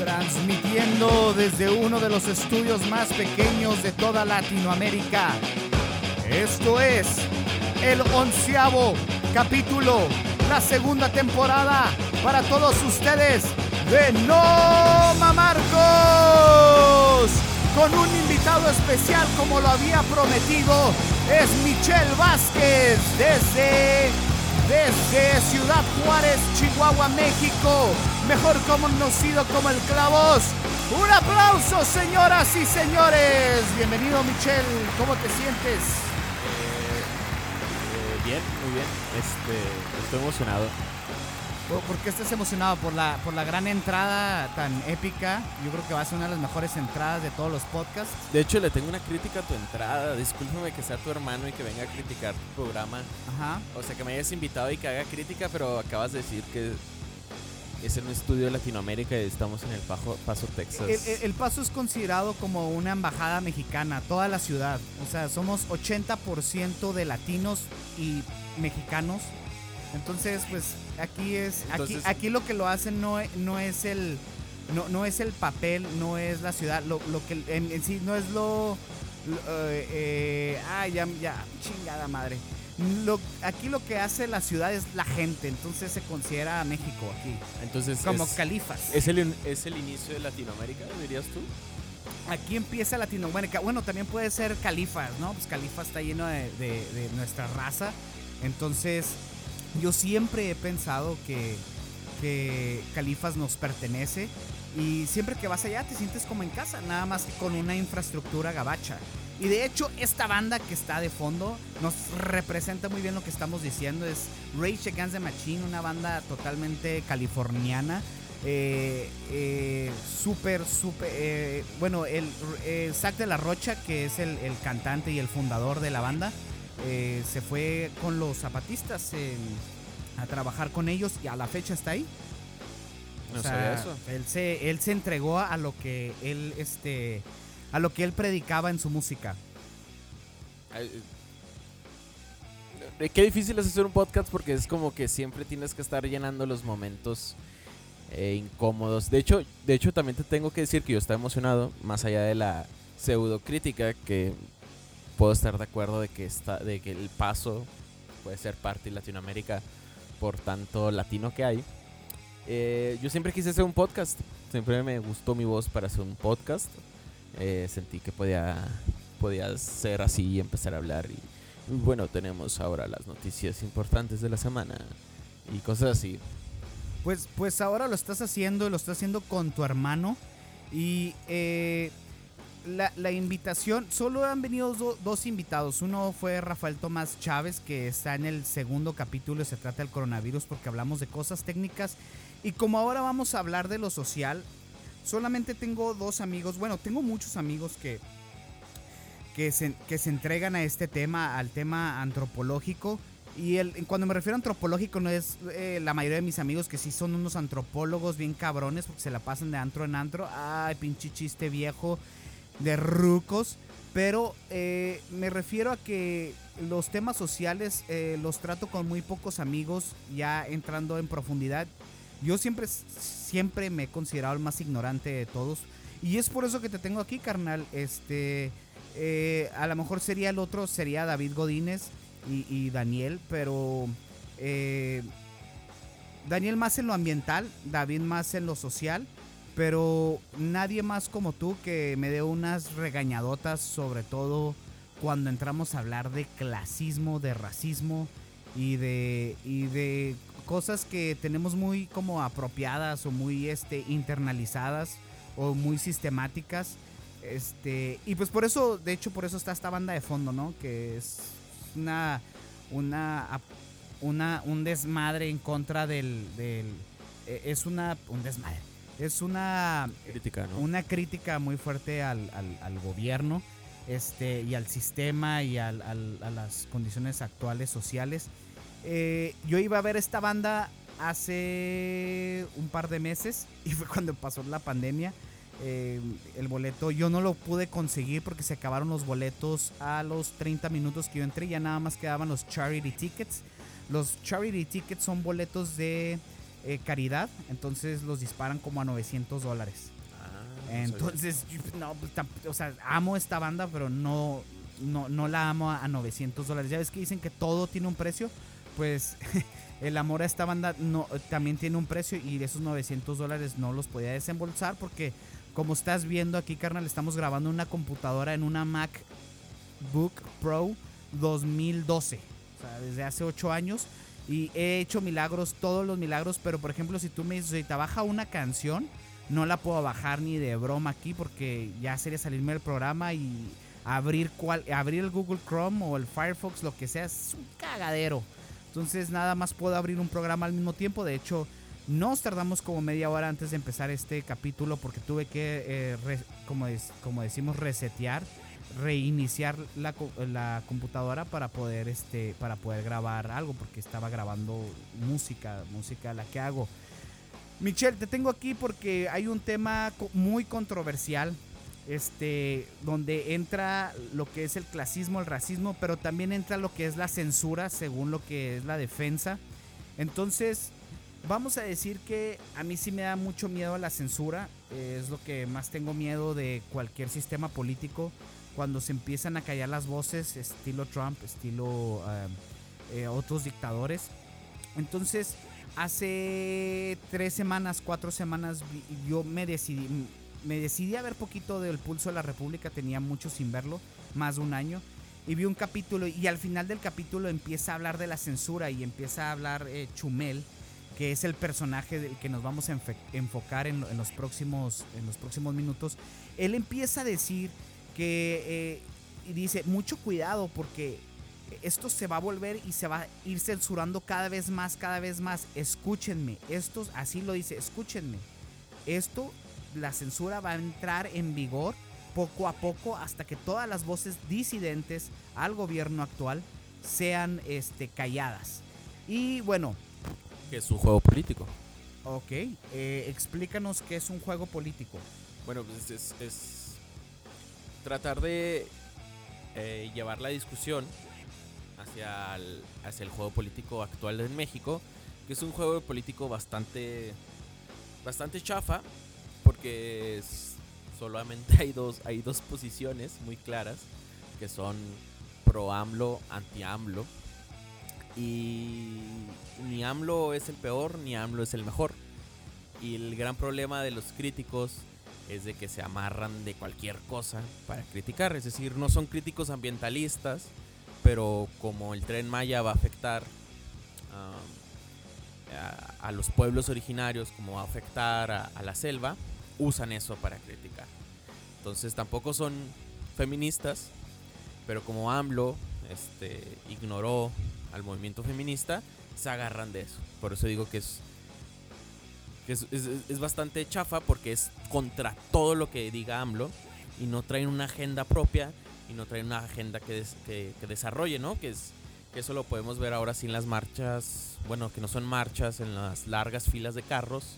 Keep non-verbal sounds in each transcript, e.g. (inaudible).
transmitiendo desde uno de los estudios más pequeños de toda Latinoamérica. Esto es el onceavo capítulo, la segunda temporada para todos ustedes de No Mamarcos, con un invitado especial como lo había prometido, es Michelle Vázquez desde desde Ciudad Juárez, Chihuahua, México, mejor conocido como el Clavos. Un aplauso, señoras y señores. Bienvenido, Michelle. ¿Cómo te sientes? Eh, bien, muy bien. Este, estoy emocionado. ¿Por qué estás emocionado? Por la, por la gran entrada tan épica. Yo creo que va a ser una de las mejores entradas de todos los podcasts. De hecho, le tengo una crítica a tu entrada. Discúlpame que sea tu hermano y que venga a criticar tu programa. Ajá. O sea, que me hayas invitado y que haga crítica, pero acabas de decir que es en un estudio de Latinoamérica y estamos en el Paso, Texas. El, el, Paso es considerado como una embajada mexicana, toda la ciudad. O sea, somos 80% de latinos y mexicanos. Entonces, pues aquí es aquí aquí lo que lo hacen no, no es el no, no es el papel, no es la ciudad, lo, lo que en, sí no es lo, eh, eh, ah ya ya chingada madre. Lo, aquí lo que hace la ciudad es la gente, entonces se considera México aquí. Entonces como califas. Es el, es el inicio de Latinoamérica, dirías tú. Aquí empieza Latinoamérica. Bueno, también puede ser califas, ¿no? Pues califa está lleno de, de nuestra raza. Entonces, yo siempre he pensado que, que Califas nos pertenece y siempre que vas allá te sientes como en casa, nada más que con una infraestructura gabacha. Y de hecho, esta banda que está de fondo nos representa muy bien lo que estamos diciendo. Es Rage Against the Machine, una banda totalmente californiana. Eh, eh, súper, súper. Eh, bueno, el Zach de la Rocha, que es el, el, cantante y el fundador de la banda, eh, se fue con los zapatistas a trabajar con ellos y a la fecha está ahí. No sabía eso. Él se, él se entregó a lo que él, este, a lo que él predicaba en su música. Eh, qué difícil es hacer un podcast porque es como que siempre tienes que estar llenando los momentos eh, incómodos. De hecho, de hecho también te tengo que decir que yo estaba emocionado, más allá de la pseudo crítica que puedo estar de acuerdo de que, está, de que el paso puede ser parte de Latinoamérica por tanto latino que hay. Eh, yo siempre quise hacer un podcast, siempre me gustó mi voz para hacer un podcast. Eh, sentí que podía, podía ser así y empezar a hablar. Y, bueno, tenemos ahora las noticias importantes de la semana y cosas así. Pues, pues ahora lo estás haciendo, lo estás haciendo con tu hermano. Y eh, la, invitación, solo han venido dos invitados. Uno fue Rafael Tomás Chávez, que está en el segundo capítulo, se trata del coronavirus porque hablamos de cosas técnicas. Y como ahora vamos a hablar de lo social, solamente tengo dos amigos, bueno, tengo muchos amigos que, que, se, que se entregan a este tema, al tema antropológico. Y el, cuando me refiero a antropológico, no es eh, la mayoría de mis amigos que sí son unos antropólogos bien cabrones porque se la pasan de antro en antro. Ay, pinche chiste viejo de rucos, pero eh, me refiero a que los temas sociales eh, los trato con muy pocos amigos, ya entrando en profundidad. Yo siempre, siempre me he considerado el más ignorante de todos. Y es por eso que te tengo aquí, carnal. Este, eh, a lo mejor sería el otro, sería David Godínez y, y Daniel, pero Daniel más en lo ambiental, David más en lo social pero nadie más como tú que me dé unas regañadotas, sobre todo cuando entramos a hablar de clasismo, de racismo y de, y de cosas que tenemos muy como apropiadas o muy este, internalizadas o muy sistemáticas. Este, y pues por eso, de hecho, por eso está esta banda de fondo, ¿no? Que es una, una, una un desmadre en contra del, del e, es una, un desmadre es una crítica, una crítica muy fuerte al, gobierno este, y al sistema y a las condiciones actuales sociales. Eh, yo iba a ver esta banda hace un par de meses (laughs) y fue cuando pasó la pandemia. Eh, el boleto yo no lo pude conseguir porque se acabaron los boletos a los 30 minutos que yo entré. Ya nada más quedaban los charity tickets. Los charity tickets son boletos de eh, caridad, entonces los disparan como a 900 dólares. Ah, Entonces, (laughs) no, pues, o sea, amo esta banda, pero no, no, no la amo a, a 900 dólares. Ya ves que dicen que todo tiene un precio, pues (laughs) el amor a esta banda no, también tiene un precio y de esos 900 dólares no los podía desembolsar porque como estás viendo aquí, carnal, estamos grabando una computadora en una MacBook Pro 2012, o sea, desde hace 8 años. Y he hecho milagros, todos los milagros, pero por ejemplo, si tú me dices, si te baja una canción, no la puedo bajar ni de broma aquí porque ya sería salirme del programa y abrir cual, abrir el Google Chrome o el Firefox, lo que sea, es un cagadero. Entonces nada más puedo abrir un programa al mismo tiempo. De hecho, nos tardamos como media hora antes de empezar este capítulo porque tuve que, eh, como, como decimos, resetear, reiniciar la, la computadora para poder, este, para poder grabar algo porque estaba grabando música, música la que hago. Michelle, te tengo aquí porque hay un tema muy controversial, este, donde entra lo que es el clasismo, el racismo, pero también entra lo que es la censura, según lo que es la defensa. Entonces, vamos a decir que a mí sí me da mucho miedo la censura, es lo que más tengo miedo de cualquier sistema político, cuando se empiezan a callar las voces, estilo Trump, estilo eh, eh, otros dictadores. Entonces, hace tres semanas, cuatro semanas, yo me decidí, me decidí a ver poquito del Pulso de la República, tenía mucho sin verlo, más de un año, y vi un capítulo y al final del capítulo empieza a hablar de la censura y empieza a hablar eh, Chumel, que es el personaje del que nos vamos a enfocar en, en los próximos, en los próximos minutos. Él empieza a decir que, eh, y dice, mucho cuidado porque esto se va a volver y se va a ir censurando cada vez más, cada vez más. Escúchenme, esto, así lo dice, escúchenme. Esto, la censura va a entrar en vigor poco a poco hasta que todas las voces disidentes al gobierno actual sean este, calladas. Y bueno, Que es un juego político. ok, eh, explícanos qué es un juego político. Bueno, pues es, es tratar de eh, llevar la discusión hacia el, hacia el juego político actual en México, que es un juego político bastante bastante chafa, porque solamente (laughs) hay dos, hay dos posiciones muy claras, que son pro AMLO, anti AMLO, y ni AMLO es el peor, ni AMLO es el mejor. Y el gran problema de los críticos es de que se amarran de cualquier cosa para criticar. Es decir, no son críticos ambientalistas, pero como el tren Maya va a afectar um, a, los pueblos originarios, como va a afectar a, a la selva, usan eso para criticar. Entonces tampoco son feministas, pero como AMLO este, ignoró al movimiento feminista, se agarran de eso. Por eso digo que es es, bastante chafa porque es contra todo lo que diga AMLO y no traen una agenda propia y no traen una agenda que, des- que, desarrolle, ¿no? Que, es, eso lo podemos ver ahora sí en las marchas, bueno, que no son marchas, en las largas filas de carros,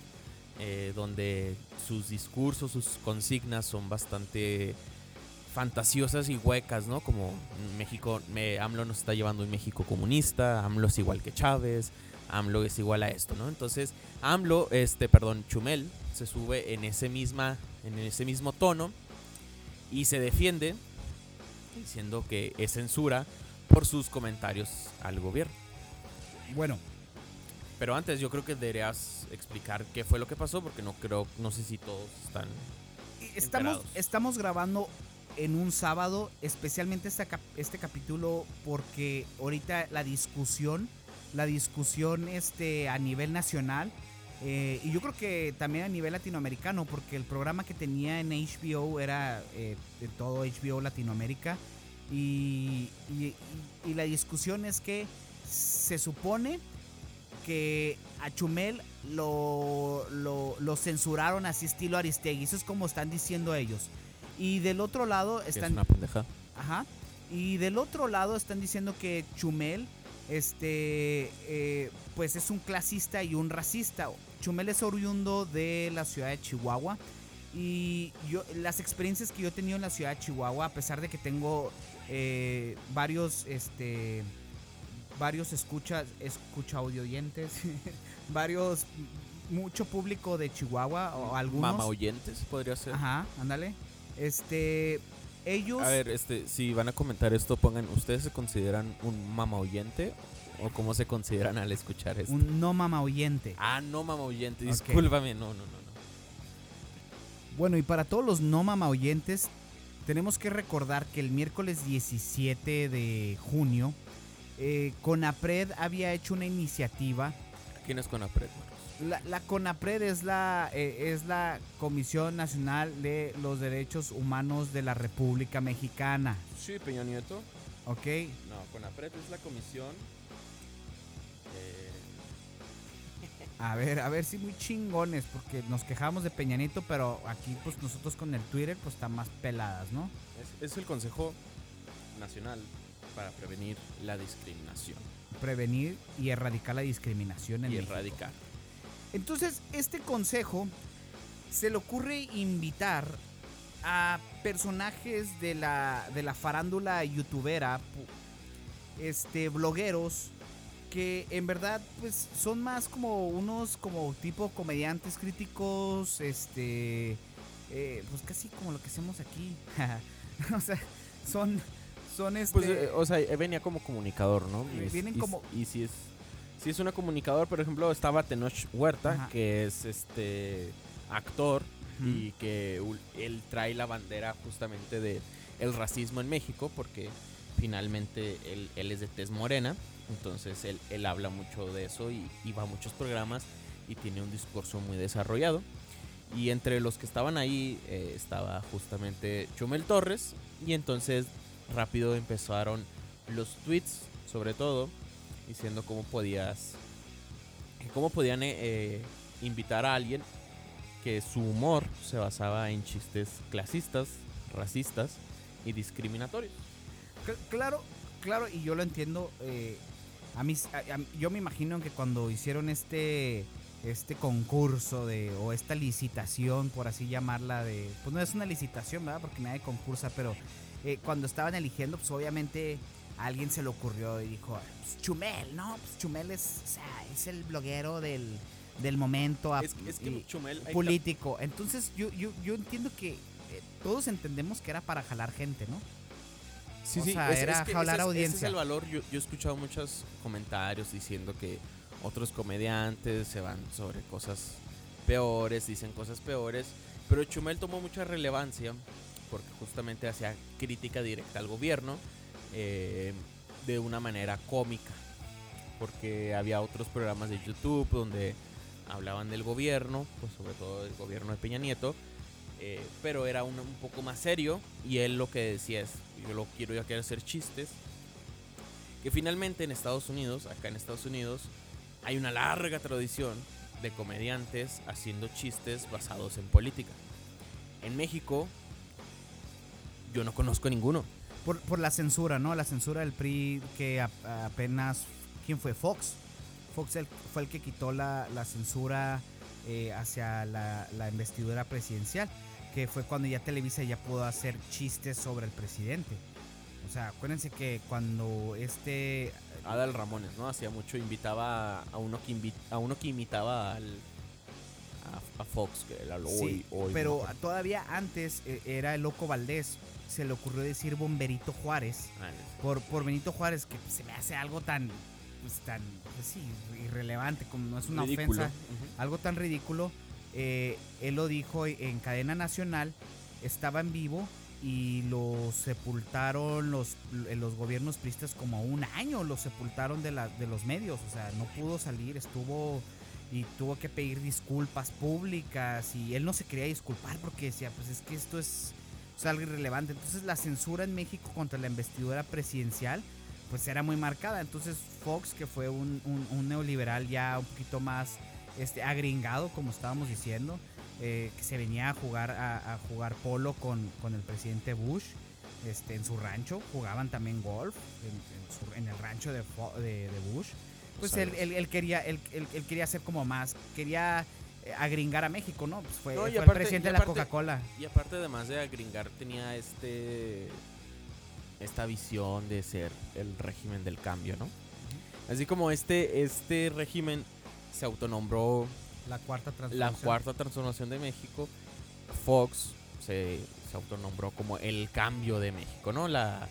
eh, donde sus discursos, sus consignas son bastante fantasiosas y huecas, ¿no? Como México, me, AMLO nos está llevando un México comunista, AMLO es igual que Chávez, AMLO es igual a esto, ¿no? Entonces, AMLO, este, perdón, Chumel, se sube en ese misma, en ese mismo tono y se defiende diciendo que es censura por sus comentarios al gobierno. Bueno, Pero antes yo creo que deberías explicar qué fue lo que pasó porque no creo, no sé si todos están. estamos, Enterados. estamos grabando en un sábado, especialmente este, cap- este capítulo, porque ahorita la discusión, la discusión este, a nivel nacional, eh, y yo creo que también a nivel latinoamericano, porque el programa que tenía en HBO era eh, de todo HBO Latinoamérica, y, y- la discusión es que se supone que a Chumel lo, lo, lo censuraron así estilo Aristegui. Eso es como están diciendo ellos. Y del otro lado Es están... una pendeja. Ajá. Y del otro lado están diciendo que Chumel, este, eh, pues es un clasista y un racista. Chumel es oriundo de la ciudad de Chihuahua. Y yo, las experiencias que yo he tenido en la ciudad de Chihuahua, a pesar de que tengo eh, varios, este, varios escuchas, escucha audio oyentes, (laughs) varios, mucho público de Chihuahua o algunos. Mama oyentes podría ser. Ajá, ándale. Este, ellos... A ver, este, si van a comentar esto, pongan, ¿ustedes se consideran un mama oyente? ¿O cómo se consideran al escuchar esto? Un no mama oyente. Ah, no mama oyente, discúlpame, no, no, no, no. Bueno, y para todos los no mama oyentes, tenemos que recordar que el miércoles 17 de junio, eh, Conapred había hecho una iniciativa. ¿Quién es Conapred, Marcos? La, la Conapred es la, eh, es la Comisión Nacional de los Derechos Humanos de la República Mexicana. Sí, Peña Nieto. ¿Ok? No, Conapred es la comisión. eh, A ver, a ver si muy chingones, porque nos quejamos de Peñanito, pero aquí pues nosotros con el Twitter pues están más peladas, ¿no? es, es el Consejo Nacional para Prevenir la Discriminación Prevenir y erradicar la discriminación en y México. Entonces, este consejo se le ocurre invitar a personajes de la, de la farándula youtubera, este, blogueros, que en verdad pues son más como unos como tipo comediantes críticos, este, eh, pues casi como lo que hacemos aquí. (laughs) o sea, son, son este... Pues, eh, o sea, eh, venía como comunicador, ¿no? Es- vienen y, como- Y si es, si es una comunicador, por ejemplo, estaba Tenoch Huerta, Ajá. que es este actor y que él trae la bandera justamente de el racismo en México, porque finalmente él, él es de tez morena, entonces él, él habla mucho de eso y, y va a muchos programas y tiene un discurso muy desarrollado. Y entre los que estaban ahí eh, estaba justamente Chumel Torres y entonces rápido empezaron los tweets, sobre todo, diciendo cómo podías, cómo podían eh, eh, invitar a alguien que su humor se basaba en chistes clasistas, racistas y discriminatorios. Cl- Claro, claro, y yo lo entiendo. eh, a mí, a- a- yo me imagino que cuando hicieron este este concurso de o esta licitación, por así llamarla, de pues no es una licitación, ¿verdad? Porque nadie concursa, pero eh, cuando estaban eligiendo, pues obviamente a alguien se le ocurrió y dijo, pues Chumel, ¿no? Pues Chumel es, o sea, es el bloguero del, del momento ap- Es, es que y- Chumel... hay político. Entonces yo, yo, yo entiendo que eh, todos entendemos que era para jalar gente, ¿no? Sí, O sí, sea, es- es era que jalar ese es- Ese es audiencia. el valor. Yo, yo he escuchado muchos comentarios diciendo que otros comediantes se van sobre cosas peores, dicen cosas peores. Pero Chumel tomó mucha relevancia porque justamente hacía crítica directa al gobierno eh, de una manera cómica. Porque había otros programas de YouTube donde hablaban del gobierno, pues sobre todo del gobierno de Peña Nieto, eh, pero era un, un poco más serio y él lo que decía es, yo lo quiero, yo quiero hacer chistes, que finalmente en Estados Unidos, acá en Estados Unidos, hay una larga tradición de comediantes haciendo chistes basados en política. En México, yo no conozco ninguno. Por, por la censura, ¿no? La censura del PRI que a- apenas... ¿Quién fue? Fox. Fox el- fue el que quitó la, la censura eh, hacia la, la investidura presidencial, que fue cuando ya Televisa ya pudo hacer chistes sobre el presidente. O sea, acuérdense que cuando este... Adal Ramones, ¿no? Hacía mucho, invitaba a uno que, invi- a uno que imitaba al, a, a Fox, que era lo Sí, hoy, hoy, pero ¿no? todavía antes eh, era el Loco Valdés. Se le ocurrió decir Bomberito Juárez. Ah, por, por Benito Juárez, que se me hace algo tan, pues, tan, pues sí, irrelevante, como no es una Ridículo. ofensa, algo tan ridículo. eh, él lo dijo en cadena nacional, estaba en vivo y lo sepultaron los, los gobiernos pristas como un año, lo sepultaron de, la, de los medios, o sea, no pudo salir, estuvo y tuvo que pedir disculpas públicas y él no se quería disculpar porque decía, pues es que esto es, es algo irrelevante. Entonces la censura en México contra la investidura presidencial pues era muy marcada. Entonces Fox, que fue un, un- un neoliberal ya un poquito más este, agringado, como estábamos diciendo, eh, que se venía a jugar, a, a jugar polo con, con el presidente Bush. Este, en su rancho jugaban también golf en, en su- en el rancho de, de- de Bush pues él, él- él quería él, él- quería hacer como más quería agringar a México no pues fue, No, fue aparte- el presidente de la Coca-Cola Y aparte además de agringar tenía este esta visión de ser el régimen del cambio, ¿no? Así como este, este régimen se autonombró La cuarta la transformación. cuarta transformación de México, Fox se, se autonombró como el cambio de México, ¿no? La,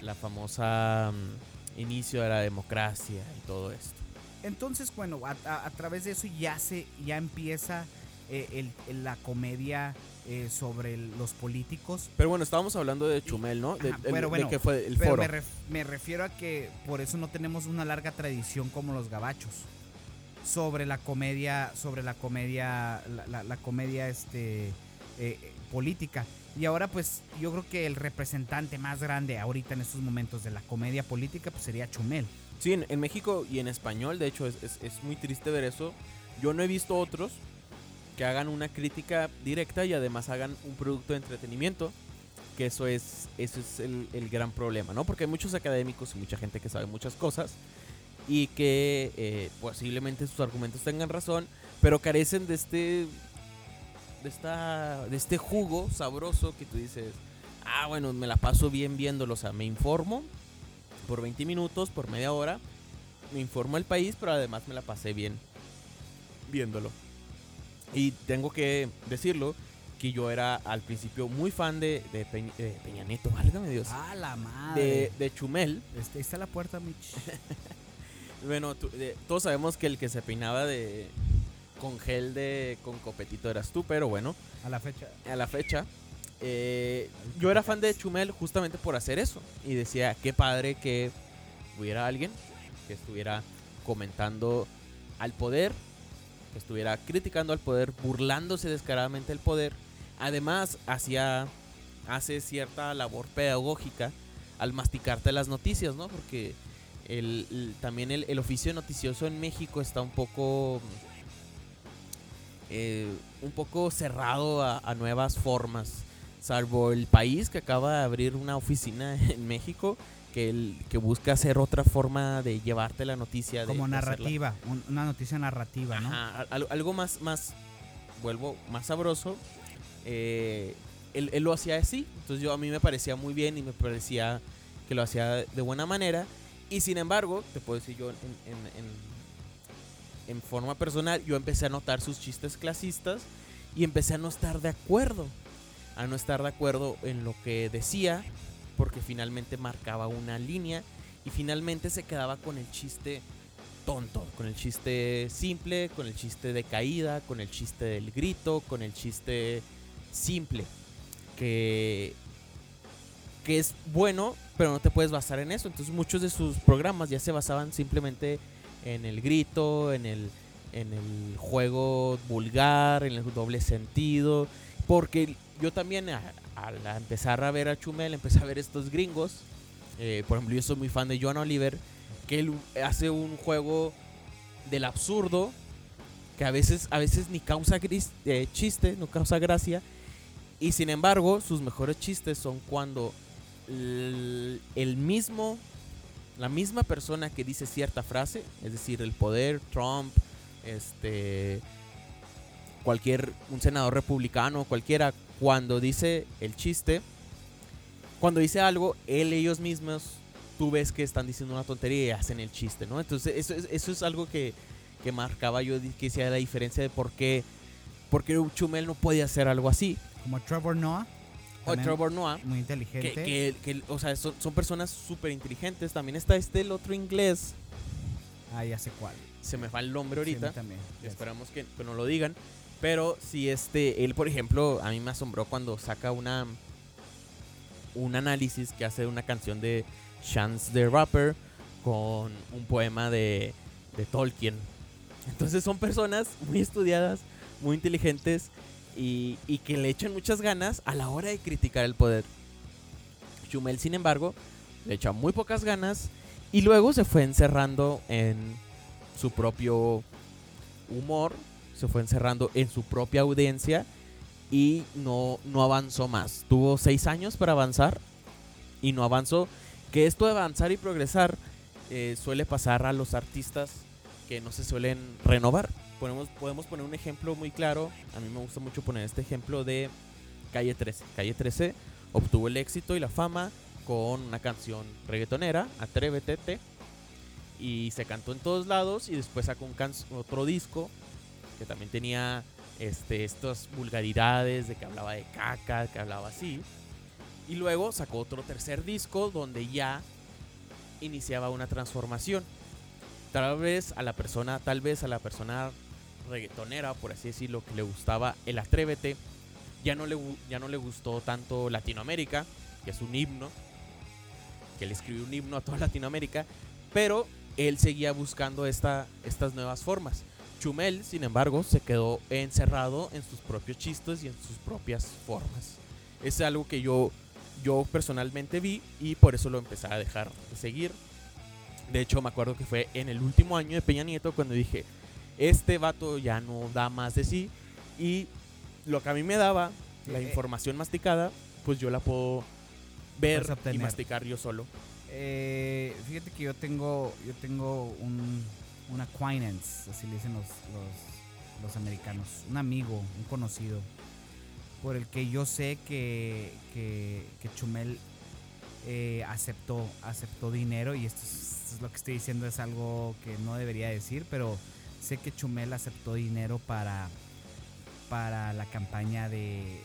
la famosa mm, inicio de la democracia y todo esto. Entonces, bueno, a, a- a través de eso ya se ya empieza eh, el- la comedia eh, sobre el- los políticos. Pero bueno, estábamos hablando de Chumel, ¿no? De, Ajá, el- pero de bueno, que fue el Pero foro. me, ref- me refiero a que por eso no tenemos una larga tradición como los gabachos sobre la comedia, sobre la comedia, la, la- la comedia este eh, eh, política. Y ahora pues yo creo que el representante más grande ahorita en estos momentos de la comedia política pues sería Chumel. Sí, en, México y en español, de hecho, es, muy triste ver eso. Yo no he visto otros que hagan una crítica directa y además hagan un producto de entretenimiento. Que eso es, eso es el, el gran problema, ¿no? Porque hay muchos académicos y mucha gente que sabe muchas cosas y que eh, posiblemente sus argumentos tengan razón, pero carecen de este, de esta, de este jugo sabroso que tú dices, ah, bueno, me la paso bien viéndolo, o sea, me informo por 20 minutos, por media hora. Me informo el país, pero además me la pasé bien viéndolo. Y tengo que decirlo que yo era al principio muy fan de, de Peñ- de Peña Nieto, (laughs) válgame Dios. Ah, la madre. De, de Chumel. Este, ahí está la puerta, Mitch. (laughs) Bueno, tú- de- todos sabemos que el que se peinaba de con gel de con copetito eras tú, pero bueno, A la fecha. a la fecha eh, yo era fan de Chumel justamente por hacer eso y decía qué padre que hubiera alguien que estuviera comentando al poder, que estuviera criticando al poder, burlándose descaradamente del poder. Además, hacía hace cierta labor pedagógica al masticarte las noticias, ¿no? Porque también el, oficio noticioso en México está un poco eh, un poco cerrado a nuevas formas, salvo el país que acaba de abrir una oficina (laughs) en México que, el, que busca hacer otra forma de llevarte la noticia. de- Como de narrativa, un- una noticia narrativa, ¿no? Ajá, algo más, más, vuelvo, más sabroso. Eh, él, él lo hacía así, entonces yo a mí me parecía muy bien y me parecía que lo hacía de buena manera. Y sin embargo, te puedo decir yo en, en- en- en forma personal, yo empecé a notar sus chistes clasistas y empecé a no estar de acuerdo. A no estar de acuerdo en lo que decía, porque finalmente marcaba una línea y finalmente se quedaba con el chiste tonto, con el chiste simple, con el chiste de caída, con el chiste del grito, con el chiste simple, que, que es bueno, pero no te puedes basar en eso. Entonces muchos de sus programas ya se basaban simplemente en el grito, en el, en el juego vulgar, en el doble sentido, porque yo también al empezar a ver a Chumel, empecé a ver estos gringos, eh, por ejemplo yo soy muy fan de Joan Oliver, que él hace un juego del absurdo que a veces, a veces ni causa gris- eh, chiste, no causa gracia. Y sin embargo, sus mejores chistes son cuando el mismo, la misma persona que dice cierta frase, es decir, el poder, Trump, este, cualquier, un senador republicano, cualquiera, cuando dice el chiste, cuando dice algo, él, ellos mismos, tú ves que están diciendo una tontería y hacen el chiste, ¿no? Entonces, eso es, eso es algo que, que marcaba yo, que hacía la diferencia de por qué, por qué Chumel no podía hacer algo así. Como Trevor Noah. O también Trevor Noah, Muy que, inteligente. que, que, o sea, son, son personas súper inteligentes. También está este, el otro inglés, Ah, ya sé cuál. se me va el nombre Sí, ahorita. también. ya sé. Esperamos que, que no lo digan. Pero si este, él, por ejemplo, a mí me asombró cuando saca una un análisis que hace una canción de Chance the Rapper con un poema de, de Tolkien. Entonces son personas muy estudiadas, muy inteligentes y, y que le echan muchas ganas a la hora de criticar el poder. Chumel, sin embargo, le echa muy pocas ganas y luego se fue encerrando en su propio humor, se fue encerrando en su propia audiencia y no, no avanzó más. Tuvo seis años para avanzar y no avanzó. Que esto de avanzar y progresar eh, suele pasar a los artistas que no se suelen renovar. Podemos poner un ejemplo muy claro. A mí me gusta mucho poner este ejemplo de Calle 13. Calle 13 obtuvo el éxito y la fama con una canción reggaetonera, Atrévete. Te, y se cantó en todos lados y después sacó un otro disco que también tenía este, estas vulgaridades de que hablaba de caca, que hablaba así. Y luego sacó otro tercer disco donde ya iniciaba una transformación. Tal vez a la persona, tal vez a la persona reggaetonera, por así decirlo, que le gustaba el Atrévete, ya no le, ya no le gustó tanto Latinoamérica, que es un himno, que él escribió un himno a toda Latinoamérica, pero él seguía buscando esta, estas nuevas formas. Chumel, sin embargo, se quedó encerrado en sus propios chistes y en sus propias formas. Es algo que yo, yo personalmente vi y por eso lo empecé a dejar de seguir. De hecho, me acuerdo que fue en el último año de Peña Nieto cuando dije, este vato ya no da más de sí y lo que a mí me daba, la eh, información masticada, pues yo la puedo ver y masticar yo solo. Eh, fíjate que yo tengo, yo tengo un, un acquaintance, así le dicen los, los, americanos, un amigo, un conocido, por el que yo sé que, que, Chumel eh, aceptó, aceptó dinero y esto es, lo que estoy diciendo es algo que no debería decir, pero sé que Chumel aceptó dinero para para la campaña de,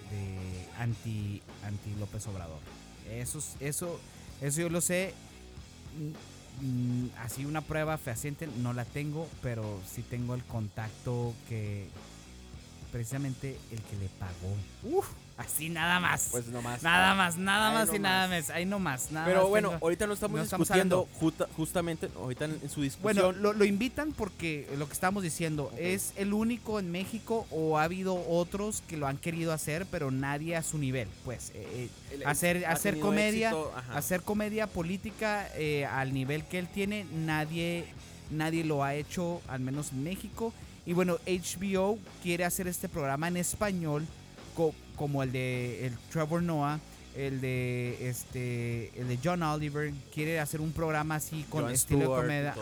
anti, anti López Obrador. Eso, eso, eso yo lo sé. Mm, así una prueba fehaciente no la tengo, pero sí tengo el contacto que precisamente el que le pagó. Uf, Así nada más. Pues no más. Nada más, nada más y nada más. Ahí no más. Nada Pero bueno, ahorita no estamos discutiendo justamente, ahorita en, su discusión. Bueno, lo, invitan porque lo que estamos diciendo es el único en México o ha habido otros que lo han querido hacer, pero nadie a su nivel. Pues eh, eh, hacer, hacer comedia, hacer comedia política eh, al nivel que él tiene, nadie, nadie lo ha hecho, al menos en México. Y bueno, HBO quiere hacer este programa en español como el de el Trevor Noah, el de este el de John Oliver, quiere hacer un programa así con estilo de comedia,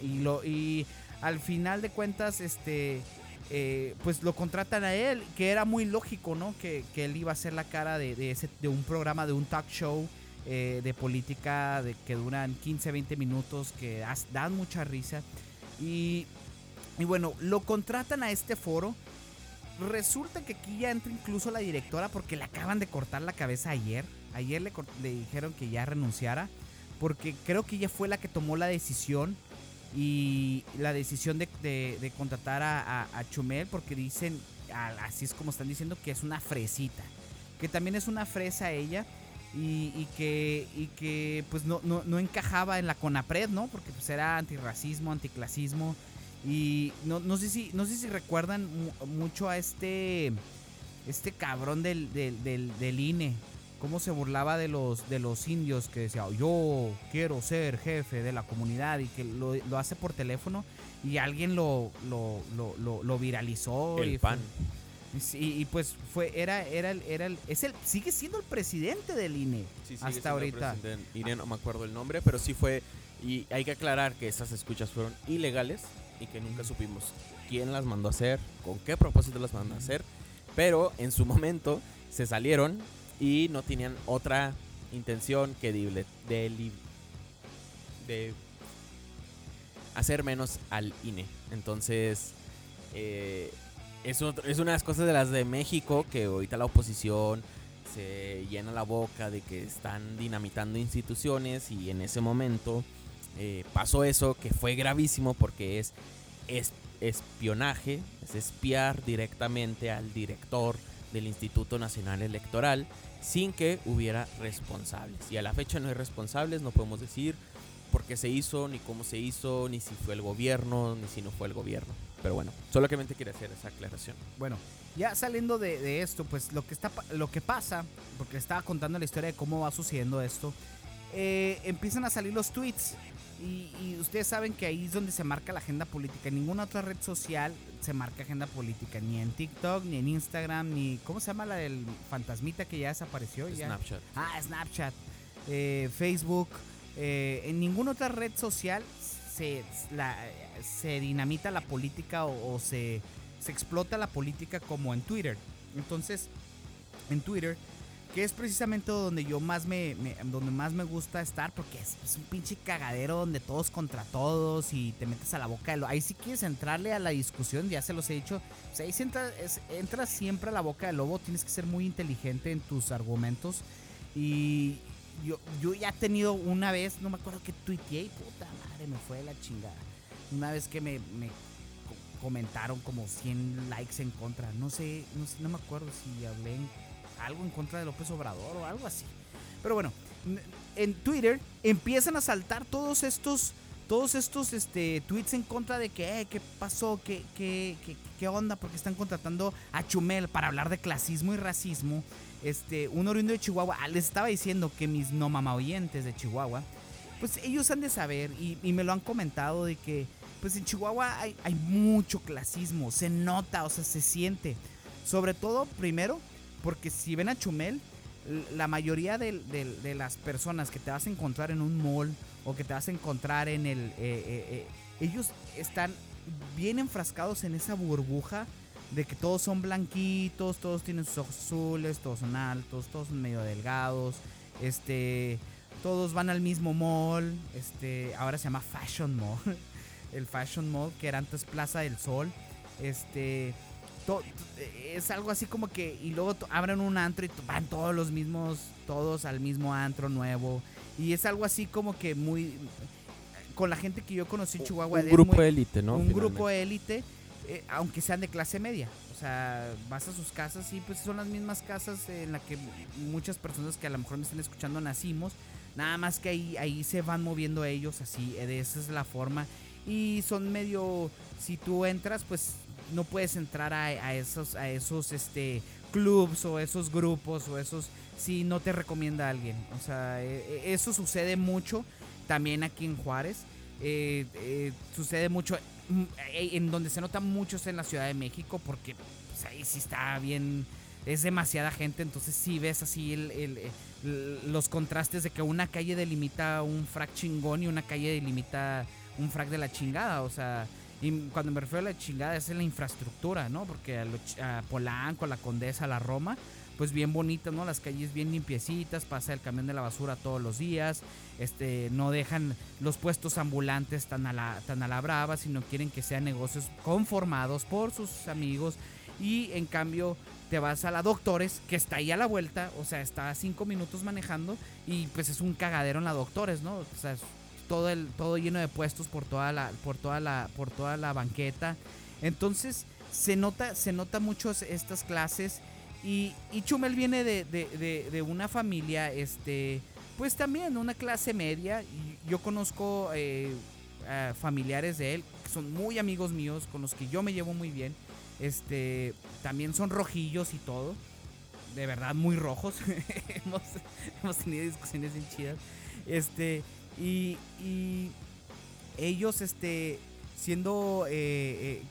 y lo y al final de cuentas este eh, pues lo contratan a él, que era muy lógico, ¿no? Que, él iba a ser la cara de, ese, de un programa, de un talk show eh, de política de, que duran 15, 20 minutos, que dan mucha risa. Y, y bueno, lo contratan a este foro Resulta que aquí ya entra incluso la directora porque le acaban de cortar la cabeza ayer. Ayer le, dijeron que ya renunciara porque creo que ella fue la que tomó la decisión y la decisión de, contratar a, Chumel porque dicen, así es como están diciendo, que es una fresita. Que también es una fresa ella y, que, y que pues no, no, encajaba en la CONAPRED, ¿no? Porque pues era antirracismo, anticlasismo y no, no, sé si no sé si recuerdan mucho a este este cabrón del, del, INE, cómo se burlaba de los de los indios que decía, "Yo quiero ser jefe de la comunidad" y que lo, hace por teléfono y alguien lo lo, lo, lo, viralizó el y pan. y, pues fue era era el, era el es el sigue siendo el presidente del INE hasta ahorita. INE no me acuerdo el nombre, pero sí fue y hay que aclarar que esas escuchas fueron ilegales y que nunca supimos quién las mandó a hacer, con qué propósito las mandó a hacer, pero en su momento se salieron y no tenían otra intención que de, de, de hacer menos al INE. Entonces, eh, es, es una de las cosas de las de México que ahorita la oposición se llena la boca de que están dinamitando instituciones y en ese momento eh, pasó eso que fue gravísimo porque es, espionaje, es espiar directamente al director del Instituto Nacional Electoral sin que hubiera responsables. Y a la fecha no hay responsables, no podemos decir por qué se hizo, ni cómo se hizo, ni si fue el gobierno, ni si no fue el gobierno. Pero bueno, solamente quiere hacer esa aclaración. Bueno, ya saliendo de, esto, pues lo que, está, lo que pasa, porque estaba contando la historia de cómo va sucediendo esto, eh, empiezan a salir los tweets y, ustedes saben que ahí es donde se marca la agenda política. En ninguna otra red social se marca agenda política. Ni en TikTok, ni en Instagram, ni... ¿Cómo se llama la del fantasmita que ya desapareció? Snapchat. Ah, Snapchat. Eh, Facebook. Eh, en ninguna otra red social se, se dinamita la política o, se, se explota la política como en Twitter. Entonces, en Twitter que es precisamente donde yo más me, donde más me gusta estar porque es, un pinche cagadero donde todos contra todos y te metes a la boca de lobo. Ahí si quieres entrarle a la discusión, ya se los he dicho, o ahí si entras siempre a la boca del lobo, tienes que ser muy inteligente en tus argumentos y yo, yo ya he tenido una vez, no me acuerdo qué tuiteé y puta madre, me fue de la chingada. Una vez que me, me comentaron como 100 likes en contra, no sé, no sé, no me acuerdo si hablé en algo en contra de López Obrador o algo así. Pero bueno, en Twitter empiezan a saltar todos estos todos estos este, tweets en contra de que, eh, ¿qué pasó? ¿Qué, qué, qué, onda? Porque están contratando a Chumel para hablar de clasismo y racismo. Este, un oriundo de Chihuahua, ah, les estaba diciendo que mis no mama oyentes de Chihuahua, pues ellos han de saber y, me lo han comentado de que, pues en Chihuahua hay, hay mucho clasismo, se nota, o sea, se siente. Sobre todo, primero, porque si ven a Chumel, la mayoría de, las personas que te vas a encontrar en un mall o que te vas a encontrar en el... Eh, eh, eh, ellos están bien enfrascados en esa burbuja de que todos son blanquitos, todos tienen sus ojos azules, todos son altos, todos son medio delgados, este, todos van al mismo mall, este, ahora se llama Fashion Mall, (laughs) el Fashion Mall que era antes Plaza del Sol, este, es algo así como que y luego abren un antro y van todos los mismos, todos al mismo antro nuevo y es algo así como que muy con la gente que yo conocí en Chihuahua. Un grupo élite, ¿no? Un grupo élite, eh, aunque sean de clase media. O sea, vas a sus casas y pues son las mismas casas en las que muchas personas que a lo mejor me están escuchando nacimos. Nada más que ahí, ahí se van moviendo ellos así, de esa es la forma. Y son medio, si tú entras, pues no puedes entrar a, esos, a esos este, clubs o esos grupos o esos si no te recomienda alguien. O sea, e, e, eso sucede mucho también aquí en Juárez. Eh, eh, sucede mucho mm, eh, en donde se nota mucho es en la Ciudad de México porque pues, ahí sí está bien, es demasiada gente, entonces sí ves así los contrastes de que una calle delimita un frac chingón y una calle delimita un frac de la chingada, o sea, y cuando me refiero a la chingada es en la infraestructura, ¿no? Porque a, Polanco, a la Condesa, a la Roma, pues bien bonita, ¿no? Las calles bien limpiecitas, pasa el camión de la basura todos los días, este, no dejan los puestos ambulantes tan a la, tan a la brava, sino quieren que sean negocios conformados por sus amigos. Y en cambio te vas a la Doctores, que está ahí a la vuelta, o sea, está a cinco minutos manejando y pues es un cagadero en la Doctores, ¿no? O sea, todo el todo lleno de puestos por toda la por toda la por toda la banqueta. Entonces, se nota se nota mucho estas clases y, y Chumel viene de, de, una familia este pues también una clase media. Yo conozco eh, familiares de él que son muy amigos míos con los que yo me llevo muy bien. Este, también son rojillos y todo. De verdad, muy rojos. (laughs) hemos, hemos, tenido discusiones bien chidas. Este, y, ellos, este, siendo, eh, eh,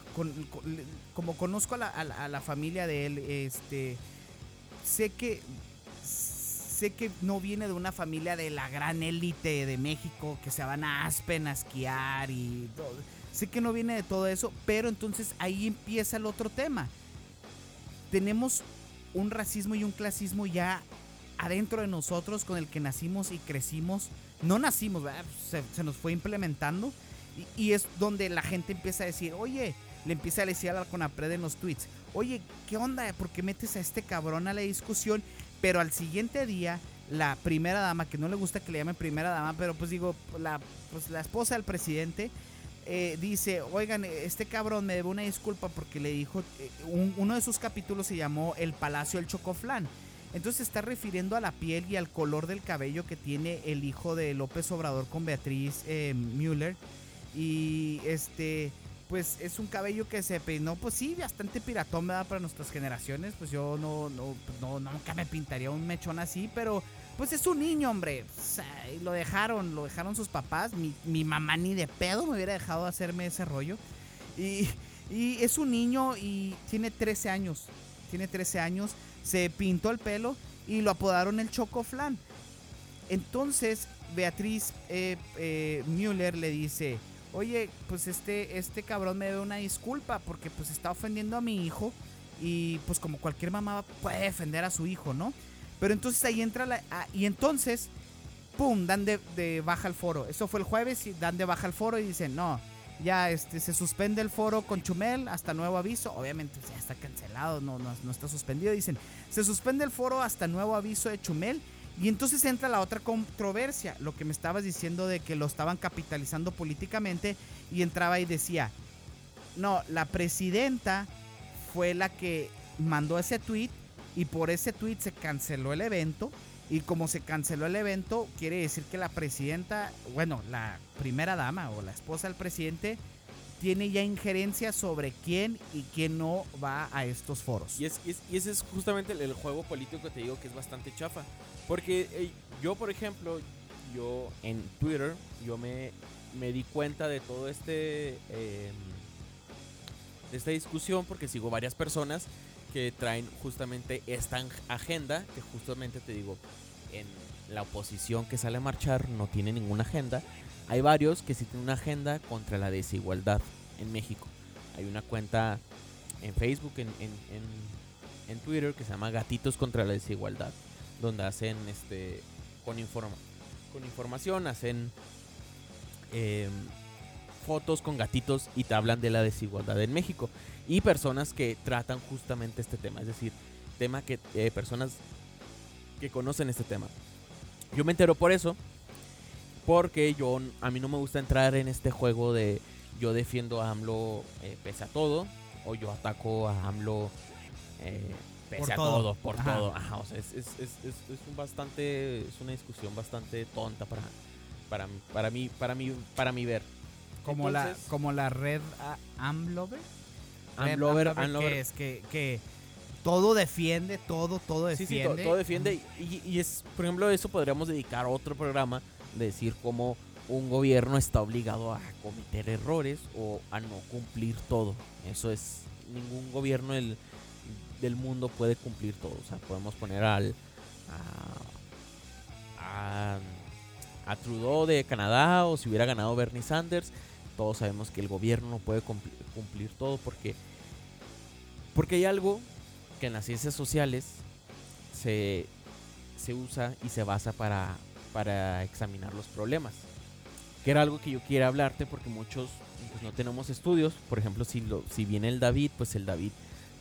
como conozco a la, familia de él, este, sé que sé que no viene de una familia de la gran élite de México que se van a Aspen a esquiar y. Sé que no viene de todo eso, pero entonces ahí empieza el otro tema. Tenemos un racismo y un clasismo ya adentro de nosotros con el que nacimos y crecimos no nacimos, se, nos fue implementando. Y, es donde la gente empieza a decir, oye, le empieza a decir a la Conapred en los tweets, oye, ¿qué onda? ¿Por qué metes a este cabrón a la discusión? Pero al siguiente día, la primera dama, que no le gusta que le llamen primera dama, pero pues digo, la, pues la esposa del presidente, eh, dice, oigan, este cabrón me debe una disculpa porque le dijo, eh, uno de sus capítulos se llamó El Palacio del Chocoflán. Entonces está refiriendo a la piel y al color del cabello que tiene el hijo de López Obrador con Beatriz eh, Müller. Y este, pues es un cabello que se peinó, pues sí, bastante piratón, ¿verdad? Para nuestras generaciones. Pues yo no, no, no, nunca me pintaría un mechón así, pero pues es un niño, hombre. Lo dejaron, lo dejaron sus papás. Mi, mi, mamá ni de pedo me hubiera dejado hacerme ese rollo. Y, y es un niño y tiene 13 años. Tiene 13 años se pintó el pelo y lo apodaron el Chocoflan. Entonces Beatriz eh, eh, Müller le dice, oye, pues este, este cabrón me debe una disculpa porque pues está ofendiendo a mi hijo y pues como cualquier mamá puede defender a su hijo, ¿no? Pero entonces ahí entra la... ah, y entonces, ¡pum! Dan de, de baja el foro. Eso fue el jueves y dan de baja el foro y dicen, no, ya este, se suspende el foro con Chumel hasta nuevo aviso. Obviamente ya está cancelado, no, no, no está suspendido. Dicen, se suspende el foro hasta nuevo aviso de Chumel. Y entonces entra la otra controversia, lo que me estabas diciendo de que lo estaban capitalizando políticamente y entraba y decía, no, la presidenta fue la que mandó ese tweet y por ese tweet se canceló el evento y como se canceló el evento quiere decir que la presidenta, bueno, la primera dama o la esposa del presidente tiene ya injerencia sobre quién y quién no va a estos foros. Y, es, y es- ese es justamente el, juego político que te digo que es bastante chafa. Porque yo, por ejemplo, yo en Twitter, yo me, me di cuenta de todo este... de esta discusión porque sigo varias personas que traen justamente esta agenda que justamente te digo en la oposición que sale a marchar no tiene ninguna agenda. Hay varios que sí tienen una agenda contra la desigualdad en México. Hay una cuenta en Facebook en, en, en- en Twitter que se llama Gatitos contra la desigualdad donde hacen este con informa con información hacen em, fotos con gatitos y te hablan de la desigualdad en México y personas que tratan justamente este tema, es decir, tema que eh, personas que conocen este tema. Yo me entero por eso, porque yo a mí no me gusta entrar en este juego de yo defiendo a AMLO eh, pese a todo o yo ataco a AMLO eh, pese Por a todo. todo, por Ajá. todo. Ajá, o sea, es, es, es, es, un bastante, es una discusión bastante tonta para, para, para mí, para mí, para mí ver. Como, la, como la red a- Que es que, que todo defiende, todo, todo defiende. sí, todo, defiende. Y, y es, por ejemplo, eso podríamos dedicar a otro programa de decir cómo un gobierno está obligado a cometer errores o a no cumplir todo. Eso es, ningún gobierno del, del mundo puede cumplir todo. O sea, podemos poner al a, a, a Trudeau de Canadá o si hubiera ganado Bernie Sanders. Todos sabemos que el gobierno no puede cumplir, todo porque porque hay algo que en las ciencias sociales se, se usa y se basa para, para examinar los problemas. Que era algo que yo quiera hablarte porque muchos pues, no tenemos estudios. Por ejemplo, si, lo, si viene el David, pues el David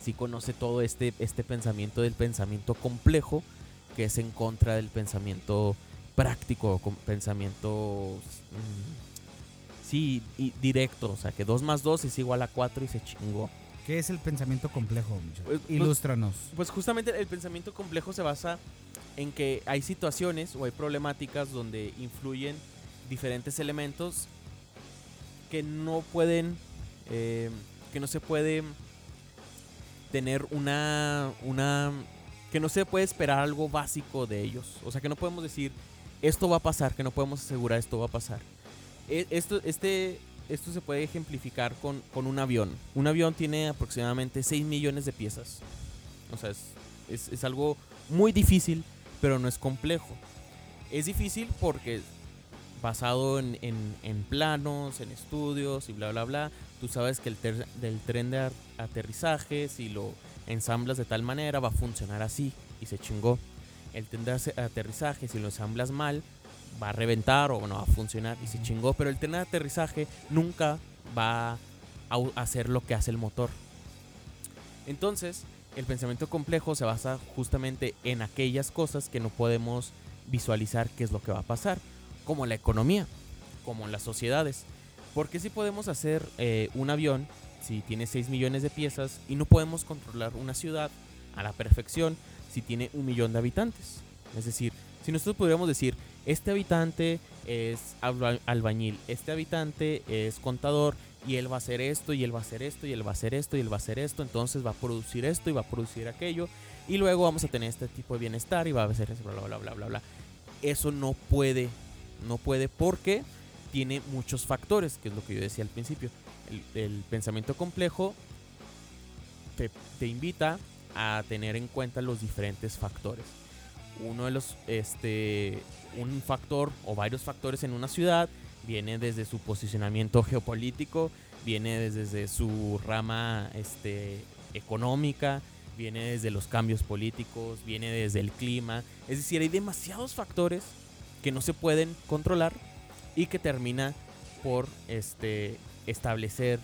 sí conoce todo este, este pensamiento del pensamiento complejo, que es en contra del pensamiento práctico, pensamiento mm, sí, y directo. O sea, que 2 más 2 es igual a 4 y se chingó. ¿Qué es el pensamiento complejo? Pues- pues- Ilústranos. Pues justamente el pensamiento complejo se basa en que hay situaciones o hay problemáticas donde influyen diferentes elementos que no pueden, eh, que no se puede tener una, una, que no se puede esperar algo básico de ellos. O sea, que no podemos decir, esto va a pasar, que no podemos asegurar esto va a pasar. E- Esto, este, esto se puede ejemplificar con, con un avión. Un avión tiene aproximadamente 6 millones de piezas. O sea, es, es, es algo muy difícil, pero no es complejo. Es difícil porque basado en, en- en planos, en estudios y bla, bla, bla, tú sabes que el ter- del tren de aterrizaje, si lo ensamblas de tal manera, va a funcionar así y se chingó. El tren de aterrizaje, si lo ensamblas mal, va a reventar o no va a funcionar y se chingó. Pero el tren de aterrizaje nunca va a hacer lo que hace el motor. Entonces, el pensamiento complejo se basa justamente en aquellas cosas que no podemos visualizar qué es lo que va a pasar, como la economía, como las sociedades. Porque si podemos hacer eh, un avión, si tiene 6 millones de piezas, y no podemos controlar una ciudad a la perfección si tiene un millón de habitantes. Es decir, si nosotros pudiéramos decir, este habitante es alba- albañil, este habitante es contador, y él va a hacer esto, y él va a hacer esto, y él va a hacer esto, y él va a hacer esto, entonces va a producir esto y va a producir aquello, y luego vamos a tener este tipo de bienestar y va a hacer eso, bla, bla, bla, bla, bla, bla. Eso no puede, no puede porque tiene muchos factores, que es lo que yo decía al principio. El, pensamiento complejo te invita a tener en cuenta los diferentes factores. Uno de los, este, un factor o varios factores en una ciudad viene desde su posicionamiento geopolítico, viene desde su rama este, económica, viene desde los cambios políticos, viene desde el clima. Es decir, hay demasiados factores que no se pueden controlar y que termina por este, establecer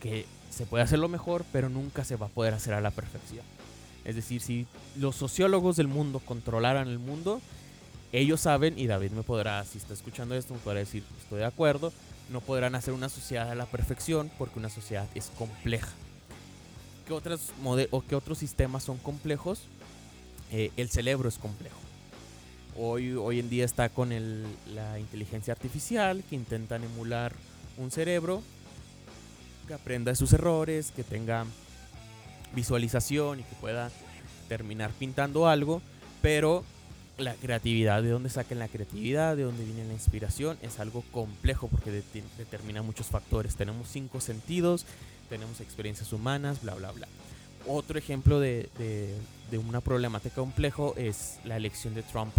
que se puede hacer lo mejor, pero nunca se va a poder hacer a la perfección. Es decir, si los sociólogos del mundo controlaran el mundo, ellos saben, y David me podrá, si está escuchando esto, me podrá decir, estoy de acuerdo, no podrán hacer una sociedad a la perfección porque una sociedad es compleja. ¿Qué, o qué otros sistemas son complejos? Eh, el cerebro es complejo. Hoy, hoy en día está con la inteligencia artificial que intentan emular un cerebro que aprenda de sus errores, que tenga visualización y que pueda terminar pintando algo, pero la creatividad, de dónde saquen la creatividad, de dónde viene la inspiración, es algo complejo porque determina muchos factores. Tenemos cinco sentidos, tenemos experiencias humanas, bla, bla, bla. Otro ejemplo de, de, una problemática complejo es la elección de Trump.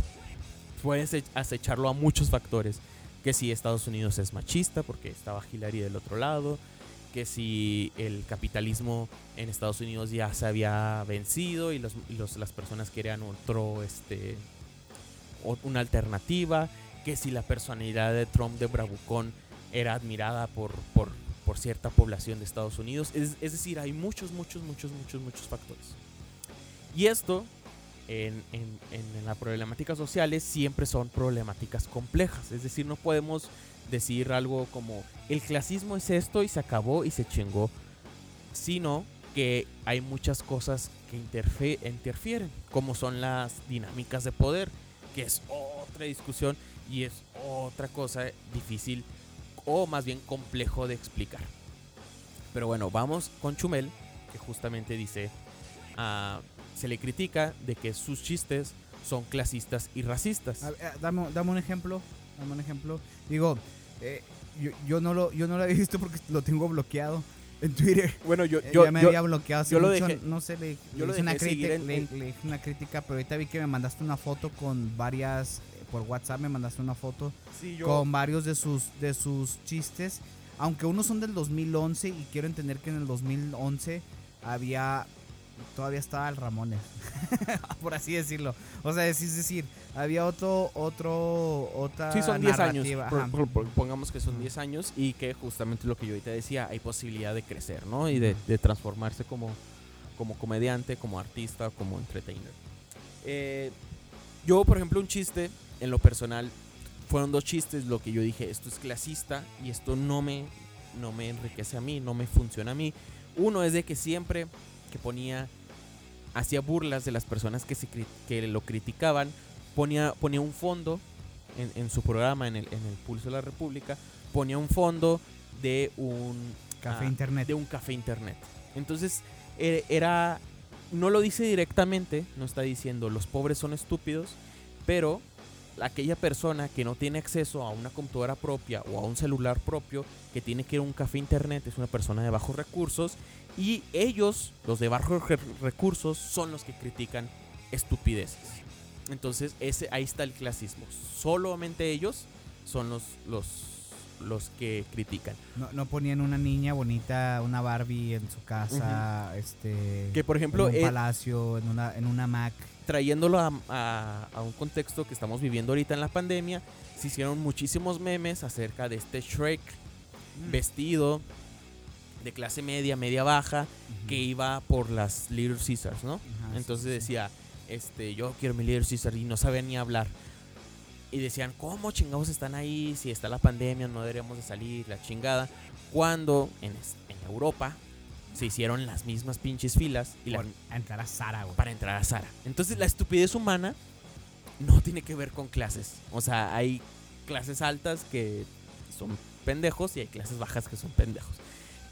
Puedes acecharlo a muchos factores. Que si Estados Unidos es machista, porque estaba Hillary del otro lado, que si el capitalismo en Estados Unidos ya se había vencido y, los, los, las personas querían otro, este, una alternativa, que si la personalidad de Trump de Bravucón era admirada por, por, por cierta población de Estados Unidos. Es, es, decir, hay muchos, muchos, muchos, muchos, muchos factores. Y esto, en, en, en las problemáticas sociales, siempre son problemáticas complejas. Es decir, no podemos decir algo como el clasismo es esto y se acabó y se chingó, sino que hay muchas cosas que interfieren, como son las dinámicas de poder que es otra discusión y es otra cosa difícil o más bien complejo de explicar. Pero bueno, vamos con Chumel, que justamente dice, uh, se le critica de que sus chistes son clasistas y racistas. dame, un ejemplo, un ejemplo. Digo, eh, yo, yo, no lo, yo no lo había (laughs) visto porque lo tengo bloqueado en Twitter. Bueno, yo, eh, yo ya me había bloqueado. yo lo dejé, no sé, le, yo hice una crítica, le, una crítica, pero ahorita vi que me mandaste una foto con varias, eh, por WhatsApp me mandaste una foto con varios de sus, de sus chistes. Aunque unos son del 2011 y quiero entender que en el 2011 había todavía estaba el Ramones, (laughs) por así decirlo. O sea, es decir, había otro, otro, otra Sí, son 10 años. pongamos que son 10 años y que justamente lo que yo ahorita decía, hay posibilidad de crecer, ¿no? Y de, transformarse como, como comediante, como artista, como entertainer. Eh, yo, por ejemplo, un chiste, en lo personal, fueron dos chistes, lo que yo dije, esto es clasista y esto no me, no me enriquece a mí, no me funciona a mí. Uno es de que siempre que ponía, hacía burlas de las personas que, se, que lo criticaban, ponía, ponía un fondo en, su programa, en el, en el, Pulso de la República, ponía un fondo de un café ah, internet. De un café internet. Entonces, e, era, no lo dice directamente, no está diciendo los pobres son estúpidos, pero aquella persona que no tiene acceso a una computadora propia o a un celular propio, que tiene que ir a un café internet, es una persona de bajos recursos y ellos, los de bajos recursos, son los que critican estupideces. Entonces, ese, ahí está el clasismo. Solamente ellos son los, los, los que critican. No, ponían una niña bonita, una Barbie en su casa, este... Que por ejemplo... En un eh, palacio, en una, en una Mac. Trayéndolo a, a, un contexto que estamos viviendo ahorita en la pandemia, se hicieron muchísimos memes acerca de este Shrek mm. vestido de clase media, media baja, que iba por las Little Caesars, ¿no? Entonces decía, este, yo quiero mi Little Caesar y no sabía ni hablar. Y decían, ¿cómo chingados están ahí? Si está la pandemia, no deberíamos de salir, la chingada. Cuando en, Europa se hicieron las mismas pinches filas. Y para entrar a Sara, Para entrar a Sara. Entonces la estupidez humana no tiene que ver con clases. O sea, hay clases altas que son pendejos y hay clases bajas que son pendejos.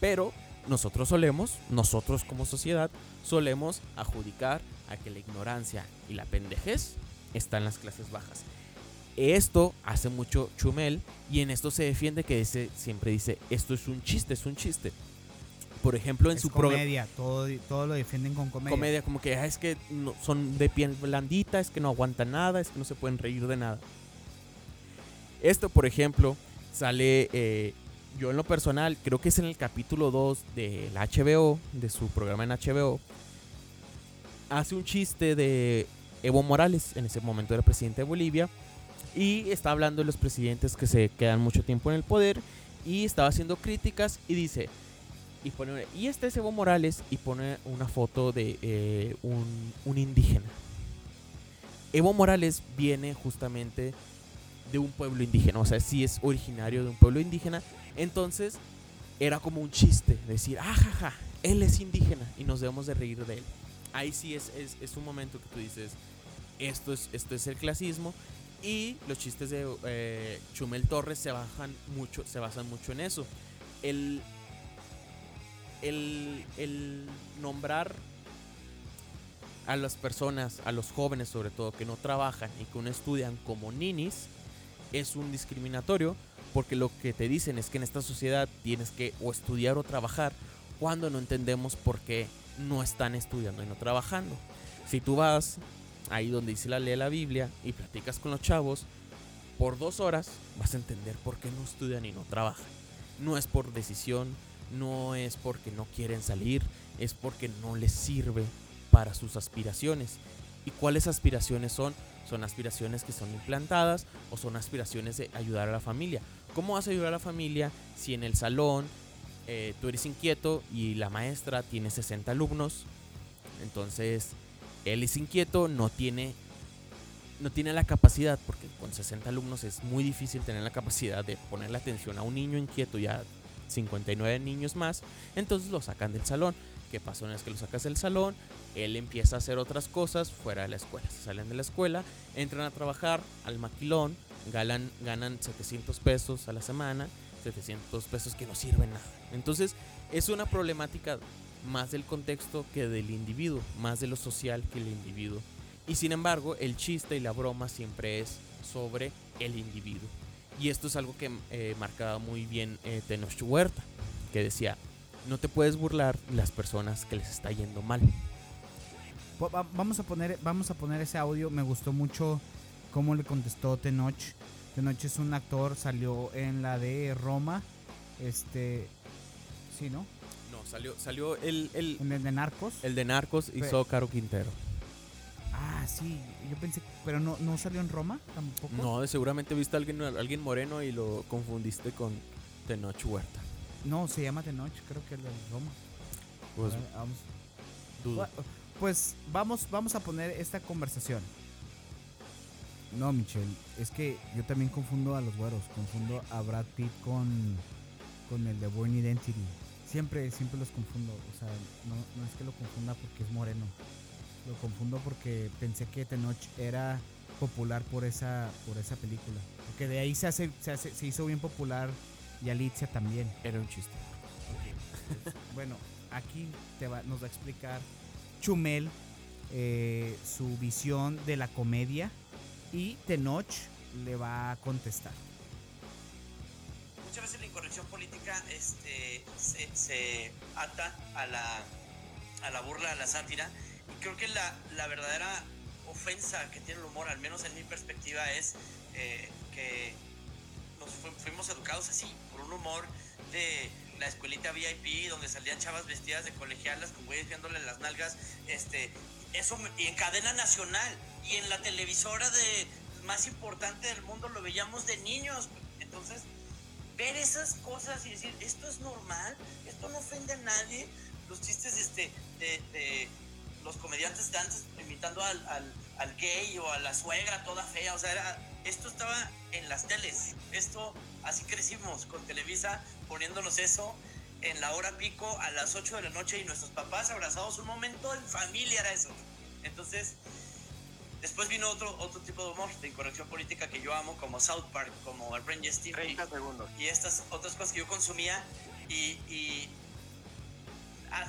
Pero nosotros solemos, nosotros como sociedad, solemos adjudicar a que la ignorancia y la pendejez están en las clases bajas. Esto hace mucho Chumel y en esto se defiende que siempre dice, esto es un chiste, es un chiste. Por ejemplo, en su comedia, todo, todo lo defienden con comedia. Comedia, como que ah, es que son de piel blandita, es que no aguantan nada, es que no se pueden reír de nada. Esto, por ejemplo, sale eh, yo en lo personal, creo que es en el capítulo 2 del HBO, de su programa en HBO, hace un chiste de Evo Morales, en ese momento era presidente de Bolivia, y está hablando de los presidentes que se quedan mucho tiempo en el poder, y estaba haciendo críticas y dice, y pone, y este es Evo Morales, y pone una foto de eh, un, un indígena. Evo Morales viene justamente de un pueblo indígena, o sea, sí es originario de un pueblo indígena, entonces era como un chiste, decir, ajaja, ah, él es indígena y nos debemos de reír de él. Ahí sí es, es, un momento que tú dices, esto es, esto es el clasismo y los chistes de eh, Chumel Torres se, bajan mucho, se basan mucho en eso. El, el, el nombrar a las personas, a los jóvenes sobre todo, que no trabajan y que no estudian como ninis, es un discriminatorio porque lo que te dicen es que en esta sociedad tienes que o estudiar o trabajar cuando no entendemos por qué no están estudiando y no trabajando. Si tú vas ahí donde dice la ley de la Biblia y platicas con los chavos, por dos horas vas a entender por qué no estudian y no trabajan. No es por decisión, no es porque no quieren salir, es porque no les sirve para sus aspiraciones. ¿Y cuáles aspiraciones son? Son aspiraciones que son implantadas o son aspiraciones de ayudar a la familia. ¿Cómo vas a ayudar a la familia si en el salón eh, tú eres inquieto y la maestra tiene 60 alumnos? Entonces, él es inquieto, no tiene, no tiene la capacidad, porque con 60 alumnos es muy difícil tener la capacidad de ponerle atención a un niño inquieto y a 59 niños más, entonces lo sacan del salón. ¿Qué pasa una vez que lo sacas del salón? Él empieza a hacer otras cosas fuera de la escuela. Se salen de la escuela, entran a trabajar al maquilón, ganan, ganan 700 pesos a la semana, 700 pesos que no sirven nada. Entonces es una problemática más del contexto que del individuo, más de lo social que el individuo. Y sin embargo, el chiste y la broma siempre es sobre el individuo. Y esto es algo que eh, marcaba muy bien eh, Tenoch Huerta, que decía, no te puedes burlar las personas que les está yendo mal. Vamos a poner, vamos a poner ese audio, me gustó mucho cómo le contestó Tenoch. Tenoch es un actor, salió en la de Roma, este, sí, ¿no? No, salió, salió el, el, ¿En el de Narcos. El de Narcos hizo Caro Quintero. Ah, sí, yo pensé, pero no, no salió en Roma tampoco. No, seguramente viste a alguien, alguien moreno y lo confundiste con Tenoch Huerta. No, se llama Tenoch, creo que es de Roma. Pues, vamos. Pues vamos, vamos a poner esta conversación. No, Michelle, es que yo también confundo a los güeros, confundo a Brad Pitt con, con el de Born Identity. Siempre, siempre los confundo. O sea, no, no es que lo confunda porque es moreno. Lo confundo porque pensé que Tenoch era popular por esa, por esa película. Porque de ahí se, hace, se, hizo bien popular y Alicia también. Era un chiste. bueno, aquí te va, nos va a explicar Chumel eh, su visión de la comedia y Tenoch le va a contestar. Muchas veces la incorrección política este, se, ata a la, a la burla, a la sátira creo que la, la, verdadera ofensa que tiene el humor, al menos en mi perspectiva, es eh, que nos fuimos educados así, por un humor de la escuelita VIP, donde salían chavas vestidas de colegialas con güeyes viéndole las nalgas, este, eso, y en cadena nacional, y en la televisora de más importante del mundo lo veíamos de niños. Entonces, ver esas cosas y decir, esto es normal, esto no ofende a nadie, los chistes este, de los comediantes de antes imitando al, al, gay o a la suegra toda fea, o sea, era, esto estaba en las teles, esto, así crecimos con Televisa poniéndonos eso en la hora pico a las 8 de la noche y nuestros papás abrazados, un momento en familia era eso. Entonces, después vino otro, otro tipo de humor, de incorrección política que yo amo, como South Park, como el Brain TV. Y estas otras cosas que yo consumía y,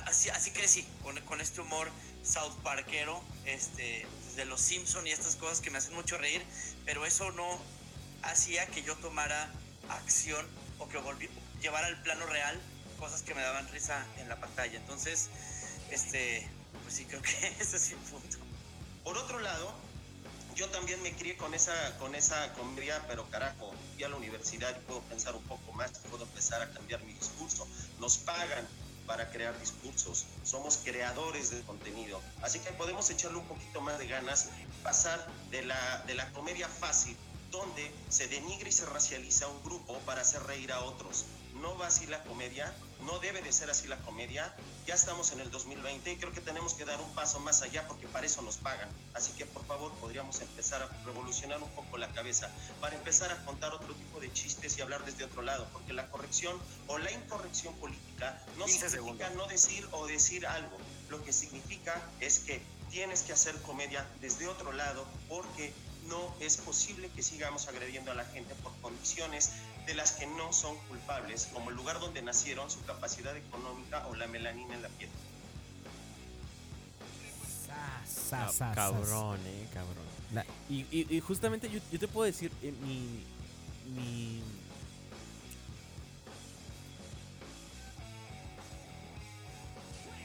así, así crecí, con, con este humor South Parkero, este, de los Simpson y estas cosas que me hacen mucho reír, pero eso no hacía que yo tomara acción o que volví, llevara al plano real cosas que me daban risa en la pantalla. Entonces, este, pues sí creo que (laughs) ese es el punto. Por otro lado, yo también me crié con esa, con esa comedia, pero carajo, fui a la universidad y puedo pensar un poco más, puedo empezar a cambiar mi discurso. Nos pagan para crear discursos, somos creadores de contenido. Así que podemos echarle un poquito más de ganas, pasar de la, de la comedia fácil, donde se denigra y se racializa un grupo para hacer reír a otros. No va así la comedia, no debe de ser así la comedia. Ya estamos en el 2020 y creo que tenemos que dar un paso más allá porque para eso nos pagan. Así que por favor podríamos empezar a revolucionar un poco la cabeza para empezar a contar otro tipo de chistes y hablar desde otro lado, porque la corrección o la incorrección política no significa no decir o decir algo. Lo que significa es que tienes que hacer comedia desde otro lado porque no es posible que sigamos agrediendo a la gente por condiciones de las que no son culpables, como el lugar donde nacieron, su capacidad económica o la melanina en la piel. cabrón, eh, cabrón. Y, justamente yo, te puedo decir, eh, mi, mi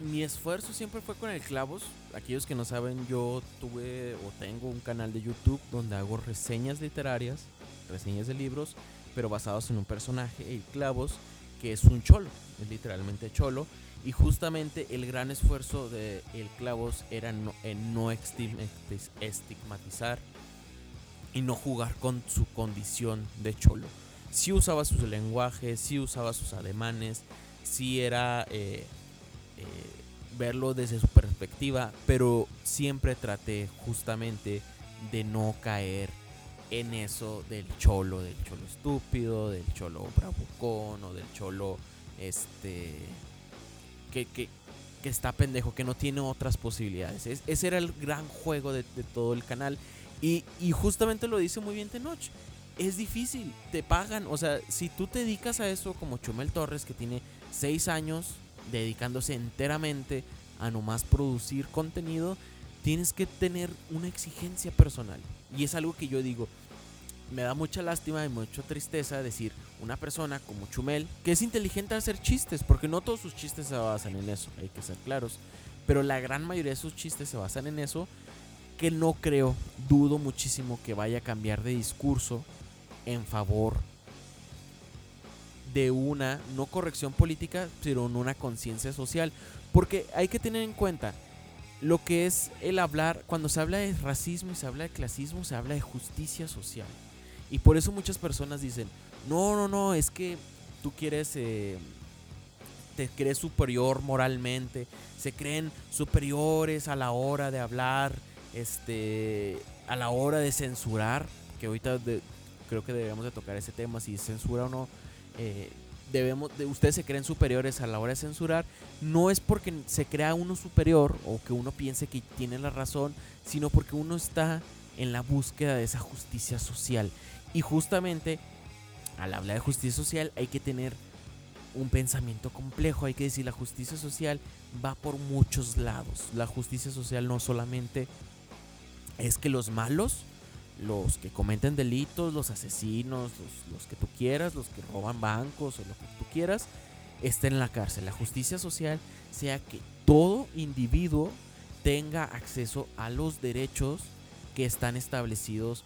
mi esfuerzo siempre fue con el clavos. Aquellos que no saben, yo tuve o tengo un canal de YouTube donde hago reseñas literarias, reseñas de libros, pero basados en un personaje, el clavos, que es un cholo, es literalmente cholo. Y justamente el gran esfuerzo de el clavos era no, en no estigmatizar y no jugar con su condición de cholo. Si usaba sus lenguajes, si usaba sus ademanes, si era eh, verlo desde su perspectiva, pero siempre traté justamente de no caer en eso del cholo, del cholo estúpido, del cholo bravucón o del cholo este que, que, está pendejo, que no tiene otras posibilidades. ese era el gran juego de, todo el canal. Y, y, justamente lo dice muy bien Tenoch. Es difícil, te pagan. O sea, si tú te dedicas a eso como Chumel Torres, que tiene 6 años dedicándose enteramente a nomás producir contenido, tienes que tener una exigencia personal. Y es algo que yo digo, me da mucha lástima y mucha tristeza decir una persona como Chumel, que es inteligente a hacer chistes, porque no todos sus chistes se basan en eso, hay que ser claros, pero la gran mayoría de sus chistes se basan en eso, que no creo, dudo muchísimo que vaya a cambiar de discurso en favor de una, no corrección política, sino una conciencia social. Porque hay que tener en cuenta lo que es el hablar, cuando se habla de racismo y se habla de clasismo, se habla de justicia social. Y por eso muchas personas dicen, no, no, no, es que tú quieres, eh, te crees superior moralmente, se creen superiores a la hora de hablar, este, a la hora de censurar, que ahorita creo que debemos de tocar ese tema, si censura o no eh, debemos, de, ustedes se creen superiores a la hora de censurar, no es porque se crea uno superior o que uno piense que tiene la razón, sino porque uno está en la búsqueda de esa justicia social. Y justamente al hablar de justicia social hay que tener un pensamiento complejo, hay que decir la justicia social va por muchos lados. La justicia social no solamente es que los malos los que cometen delitos, los asesinos, los, que tú quieras, los que roban bancos o lo que tú quieras, estén en la cárcel. La justicia social sea que todo individuo tenga acceso a los derechos que están establecidos,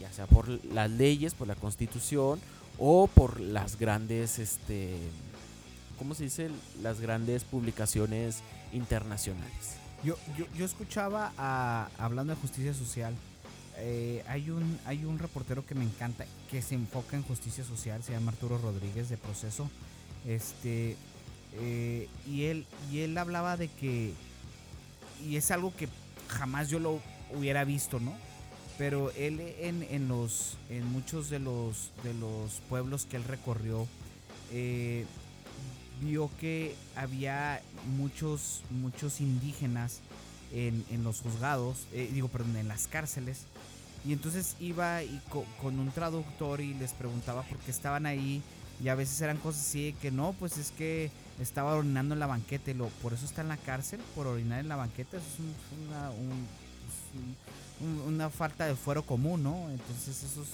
ya sea por las leyes, por la constitución o por las grandes, este, ¿cómo se dice? Las grandes publicaciones internacionales. Yo, yo, yo escuchaba hablando de justicia social eh, hay, un, hay un reportero que me encanta, que se enfoca en justicia social, se llama Arturo Rodríguez de Proceso. Este, eh, y, él, y él hablaba de que, y es algo que jamás yo lo hubiera visto, ¿no? Pero él en, los, en muchos de los, de los pueblos que él recorrió, eh, vio que había muchos, muchos indígenas en, los juzgados, digo, perdón, en las cárceles, y entonces iba y con un traductor y les preguntaba por qué estaban ahí. Y a veces eran cosas así que no, pues es que estaba orinando en la banqueta. Y lo, por eso está en la cárcel, por orinar en la banqueta. Eso es una, una falta de fuero común, ¿no? Entonces esos...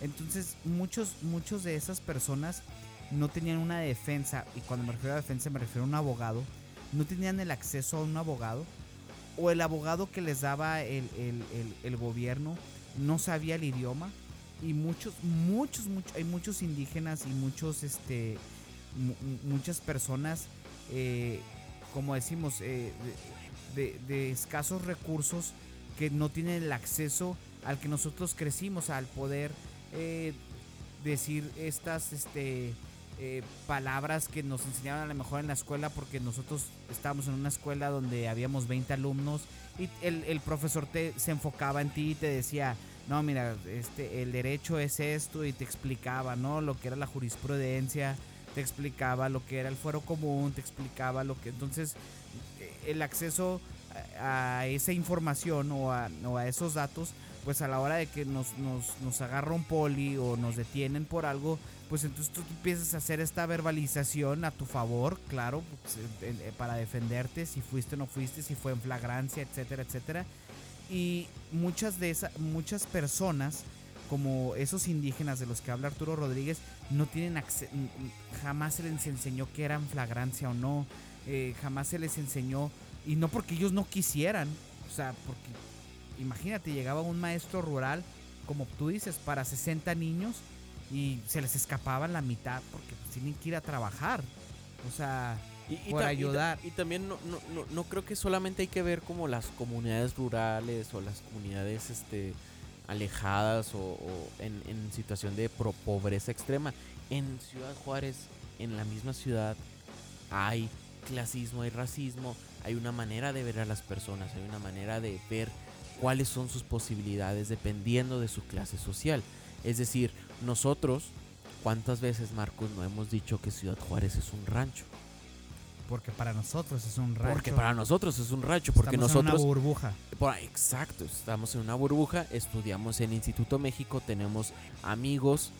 Entonces muchos, muchos de esas personas no tenían una defensa. Y cuando me refiero a defensa me refiero a un abogado. No tenían el acceso a un abogado. O el abogado que les daba el, el, el, gobierno no sabía el idioma y muchos, muchos, muchos, hay muchos indígenas y muchos, este, muchas personas eh, como decimos, eh, de, de- de escasos recursos que no tienen el acceso al que nosotros crecimos, al poder eh, decir estas este, eh, palabras que nos enseñaban a lo mejor en la escuela, porque nosotros estábamos en una escuela donde habíamos 20 alumnos y el, el profesor te, se enfocaba en ti y te decía, no, mira, este, el derecho es esto y te explicaba, ¿no? Lo que era la jurisprudencia, te explicaba lo que era el fuero común, te explicaba lo que... Entonces, eh, el acceso a, a esa información o a, o a esos datos, pues a la hora de que nos, nos, nos agarra un poli o nos detienen por algo, pues entonces tú empiezas a hacer esta verbalización a tu favor, claro, pues, eh, para defenderte, si fuiste o no fuiste, si fue en flagrancia, etcétera, etcétera. Y muchas de esas, muchas personas, como esos indígenas de los que habla Arturo Rodríguez, no tienen jamás se les enseñó que eran flagrancia o no, eh, jamás se les enseñó, y no porque ellos no quisieran, o sea, porque imagínate, llegaba un maestro rural, como tú dices, para 60 niños y se les escapaban la mitad porque tienen que ir a trabajar. O sea, Y, y por ta- y ta- ayudar. Y, también no, no, no, no creo que solamente hay que ver como las comunidades rurales o las comunidades este alejadas o, o en, en situación de pro- pobreza extrema. En Ciudad Juárez, en la misma ciudad, hay clasismo, hay racismo, hay una manera de ver a las personas, hay una manera de ver cuáles son sus posibilidades dependiendo de su clase social. Es decir, nosotros, ¿cuántas veces, Marcos, no hemos dicho que Ciudad Juárez es un rancho? porque para nosotros es un rancho. Porque para nosotros es un rancho, porque Estamos en nosotros... una burbuja. exacto, estamos en una burbuja, estudiamos en Instituto México, tenemos amigos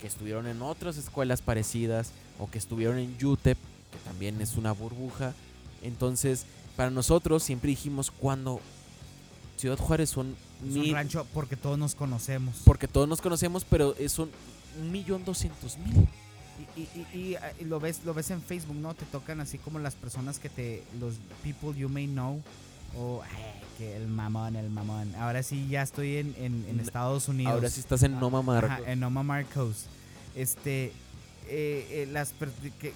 que estuvieron en otras escuelas parecidas o que estuvieron en UTEP, que también es una burbuja. Entonces, para nosotros siempre dijimos cuando Ciudad Juárez son Es mil, un rancho porque todos nos conocemos. porque todos nos conocemos, pero es- un millón doscientos mil. Y, y- y- y, y lo ves lo ves en Facebook, ¿no? Te tocan así como las personas que te los people you may know o ay, que el mamón, el mamón. Ahora sí ya estoy en, en- Estados Unidos. Ahora sí estás en Ah, Noma Marcos. Ajá, en Noma Marcos. Este eh, eh, las que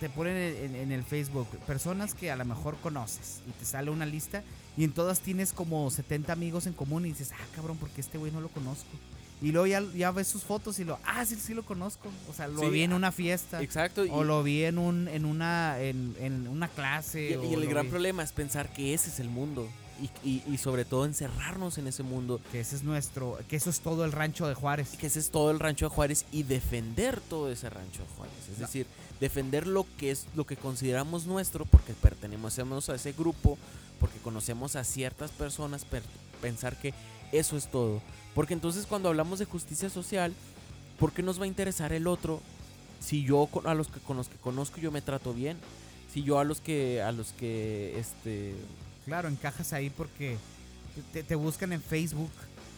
te ponen en, en- en el Facebook personas que a lo mejor conoces y te sale una lista y en todas tienes como 70 amigos en común y dices, "Ah, cabrón, porque este güey no lo conozco." Y luego ya, ya ves sus fotos y lo, "Ah, sí, sí lo conozco." O sea, lo Sí, vi en ah, una fiesta. Exacto. y- O lo vi en un en una en, en una clase. Y, o y el gran vi- problema es pensar que ese es el mundo. Y, y- y sobre todo encerrarnos en ese mundo. que ese es nuestro, que eso es todo el rancho de Juárez. Que ese es todo el rancho de Juárez y defender todo ese rancho de Juárez. Es No. decir, defender lo que es lo que consideramos nuestro porque pertenecemos a ese grupo, porque conocemos a ciertas personas, per- pensar que eso es todo. Porque entonces cuando hablamos de justicia social, ¿por qué nos va a interesar el otro si yo a los que con los que conozco yo me trato bien? Si yo a los que a los que este Claro, encajas ahí porque te, te buscan en Facebook.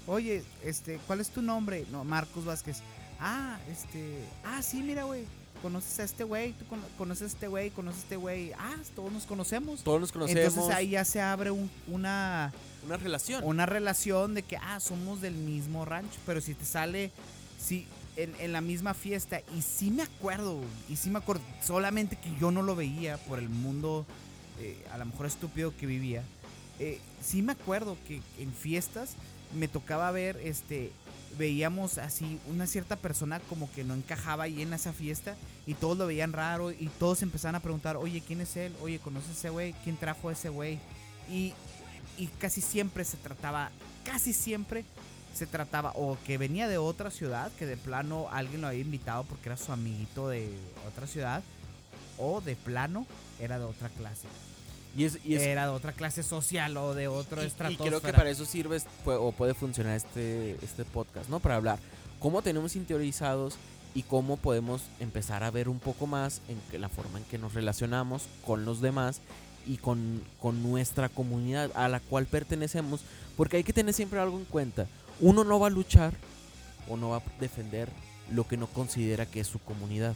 Oye, este, ¿cuál es tu nombre? No, Marcos Vázquez. Ah, este, ah, sí, mira, güey. ¿Conoces a este güey? ¿Tú cono- conoces a este güey? ¿Conoces a este güey? Ah, todos nos conocemos. todos nos conocemos Entonces ahí ya se abre un- una, una relación. una relación de que, ah, somos del mismo rancho. Pero si te sale, sí, en, en la misma fiesta. Y sí me acuerdo, y sí me acuerdo, solamente que yo no lo veía por el mundo, eh, a lo mejor estúpido que vivía. Eh, sí me acuerdo que en fiestas me tocaba ver, este, veíamos así una cierta persona como que no encajaba ahí en esa fiesta y todos lo veían raro y todos empezaban a preguntar, oye, ¿quién es él? Oye, ¿conoces a ese güey? ¿Quién trajo a ese güey? Y, y casi siempre se trataba, casi siempre se trataba o que venía de otra ciudad, que de plano alguien lo había invitado porque era su amiguito de otra ciudad, o de plano era de otra clase. Y es, y es- era de otra clase social o de otro y- y, estrato. creo que para eso sirve o puede funcionar este, este podcast, ¿no? Para hablar cómo tenemos interiorizados y cómo podemos empezar a ver un poco más en que la forma en que nos relacionamos con los demás y con, con nuestra comunidad a la cual pertenecemos, porque hay que tener siempre algo en cuenta. Uno no va a luchar o no va a defender lo que no considera que es su comunidad.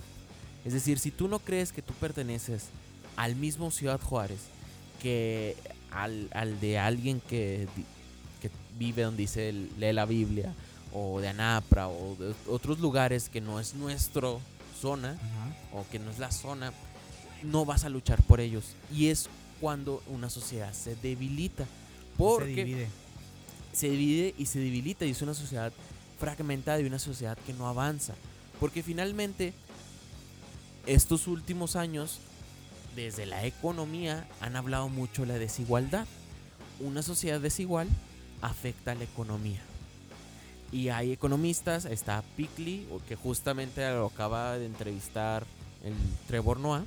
Es decir, si tú no crees que tú perteneces al mismo Ciudad Juárez que al, al de alguien que, que vive donde dice lee la Biblia o de Anapra o de otros lugares que no es nuestro zona o que no es la zona, no vas a luchar por ellos. Y es cuando una sociedad se debilita. Porque Se divide. se divide y se debilita y es una sociedad fragmentada y una sociedad que no avanza. Porque finalmente, estos últimos años, desde la economía, han hablado mucho de la desigualdad. Una sociedad desigual afecta a la economía. Y hay economistas, está Pickley, que justamente lo acaba de entrevistar el Trevor Noah,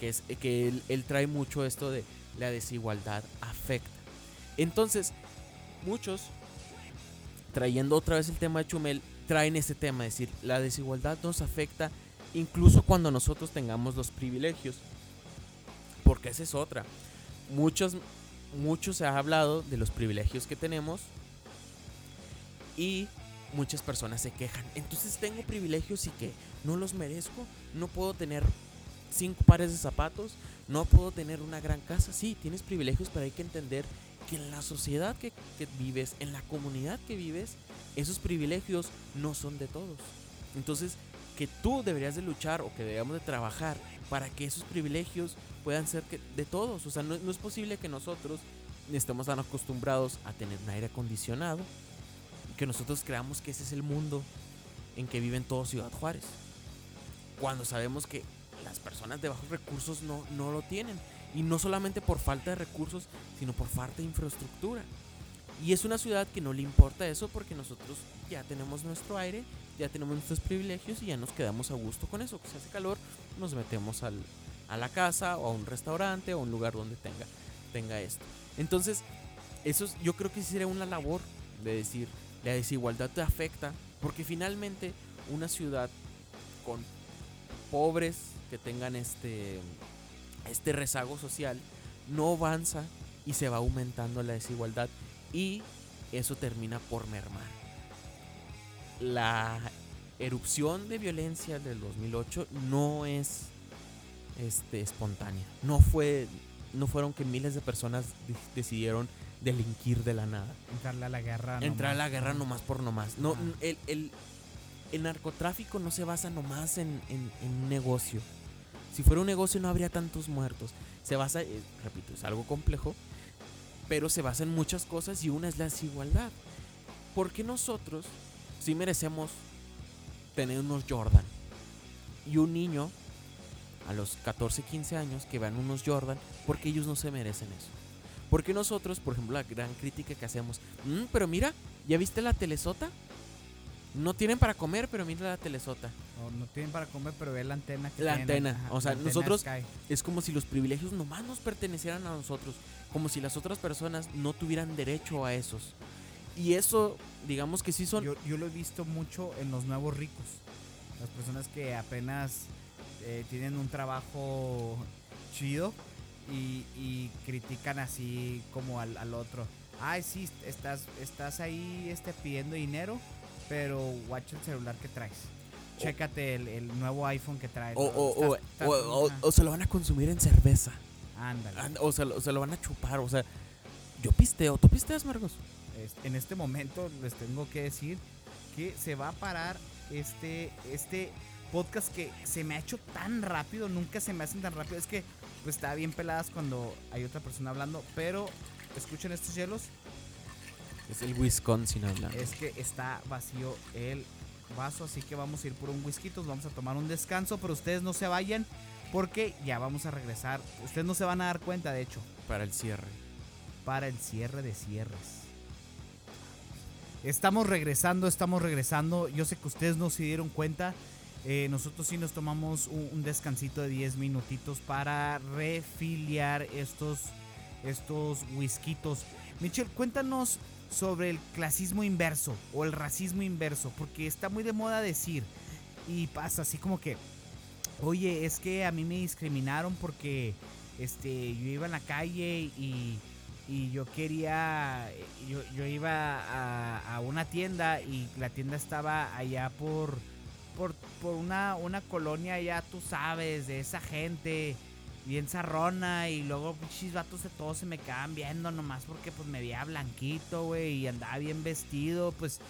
que es que él trae mucho esto de la desigualdad afecta. Entonces, muchos, trayendo otra vez el tema de Chumel, traen ese tema, es decir, la desigualdad nos afecta incluso cuando nosotros tengamos los privilegios. Porque esa es otra. Muchos, muchos se ha hablado de los privilegios que tenemos y muchas personas se quejan. Entonces tengo privilegios y que no los merezco. No puedo tener cinco pares de zapatos. No puedo tener una gran casa. Sí, tienes privilegios, pero hay que entender que en la sociedad que, que vives, en la comunidad que vives, esos privilegios no son de todos. Entonces, que tú deberías de luchar o que deberíamos de trabajar para que esos privilegios puedan ser de todos. O sea, no, es posible que nosotros estemos tan acostumbrados a tener un aire acondicionado que nosotros creamos que ese es el mundo en que viven todos Ciudad Juárez. Cuando sabemos que las personas de bajos recursos no, no lo tienen. Y no solamente por falta de recursos, sino por falta de infraestructura. Y es una ciudad que no le importa eso porque nosotros ya tenemos nuestro aire, ya tenemos nuestros privilegios y ya nos quedamos a gusto con eso. Si hace calor, nos metemos al, a la casa o a un restaurante o a un lugar donde tenga, tenga esto. Entonces, eso es- yo creo que sería una labor de decir, la desigualdad te afecta porque finalmente una ciudad con pobres que tengan este, este rezago social no avanza y se va aumentando la desigualdad y eso termina por mermar. La erupción de violencia del 2008 no es este, espontánea. No fue no fueron que miles de personas de- decidieron delinquir de la nada. Entrarle a la guerra. Entrar a la guerra nomás por nomás. No, Ajá. el, el- el narcotráfico no se basa nomás en, en- en un negocio. Si fuera un negocio no habría tantos muertos. Se basa, eh, repito, es algo complejo, pero se basa en muchas cosas y una es la desigualdad. Porque nosotros sí merecemos tener unos Jordan y un niño a los 14, 15 años que vean unos Jordan porque ellos no se merecen eso. Porque nosotros, por ejemplo, la gran crítica que hacemos, "Mm, pero mira, ¿ya viste la telesota? No tienen para comer, pero mira la telesota. No, no tienen para comer, pero ve la antena que La tienen. antena, o sea, nosotros-. Es como si los privilegios nomás nos pertenecieran a nosotros, como si las otras personas no tuvieran derecho a esos. Y eso, digamos que sí son... Yo, yo lo he visto mucho en los nuevos ricos. Las personas que apenas eh, tienen un trabajo chido y, y critican así como al, al otro. Ay, sí, estás, estás ahí este, pidiendo dinero, pero watch el celular que traes. Chécate el, el nuevo iPhone que traes. O, o- o- o se lo van a consumir en cerveza. Ándale. And- O se, lo, se lo van a chupar. O sea, yo pisteo. ¿Tú pisteas, Marcos? Es- en este momento les tengo que decir que se va a parar este, este podcast que se me ha hecho tan rápido, nunca se me hacen tan rápido. Es que pues está bien peladas cuando hay otra persona hablando, pero escuchen estos hielos, Es el Wisconsin hablando. es que está vacío el vaso, así que vamos a ir por un whisky, vamos a tomar un descanso, pero ustedes no se vayan porque ya vamos a regresar. Ustedes no se van a dar cuenta, de hecho. Para el cierre. para el cierre de cierres. Estamos regresando, estamos regresando. Yo sé que ustedes no se dieron cuenta. Eh, nosotros sí nos tomamos un, un descansito de 10 minutitos para refiliar estos, estos whiskitos. Michelle, cuéntanos sobre el clasismo inverso o el racismo inverso, porque está muy de moda decir y pasa así como que, oye, es que a mí me discriminaron porque este, yo iba en la calle y, y yo quería, yo, yo iba a, a una tienda y la tienda estaba allá por, por, por una, una colonia ya, tú sabes, de esa gente bien zarrona y luego pinches vatos de todos se me quedaban viendo nomás porque pues me veía blanquito, güey, y andaba bien vestido, pues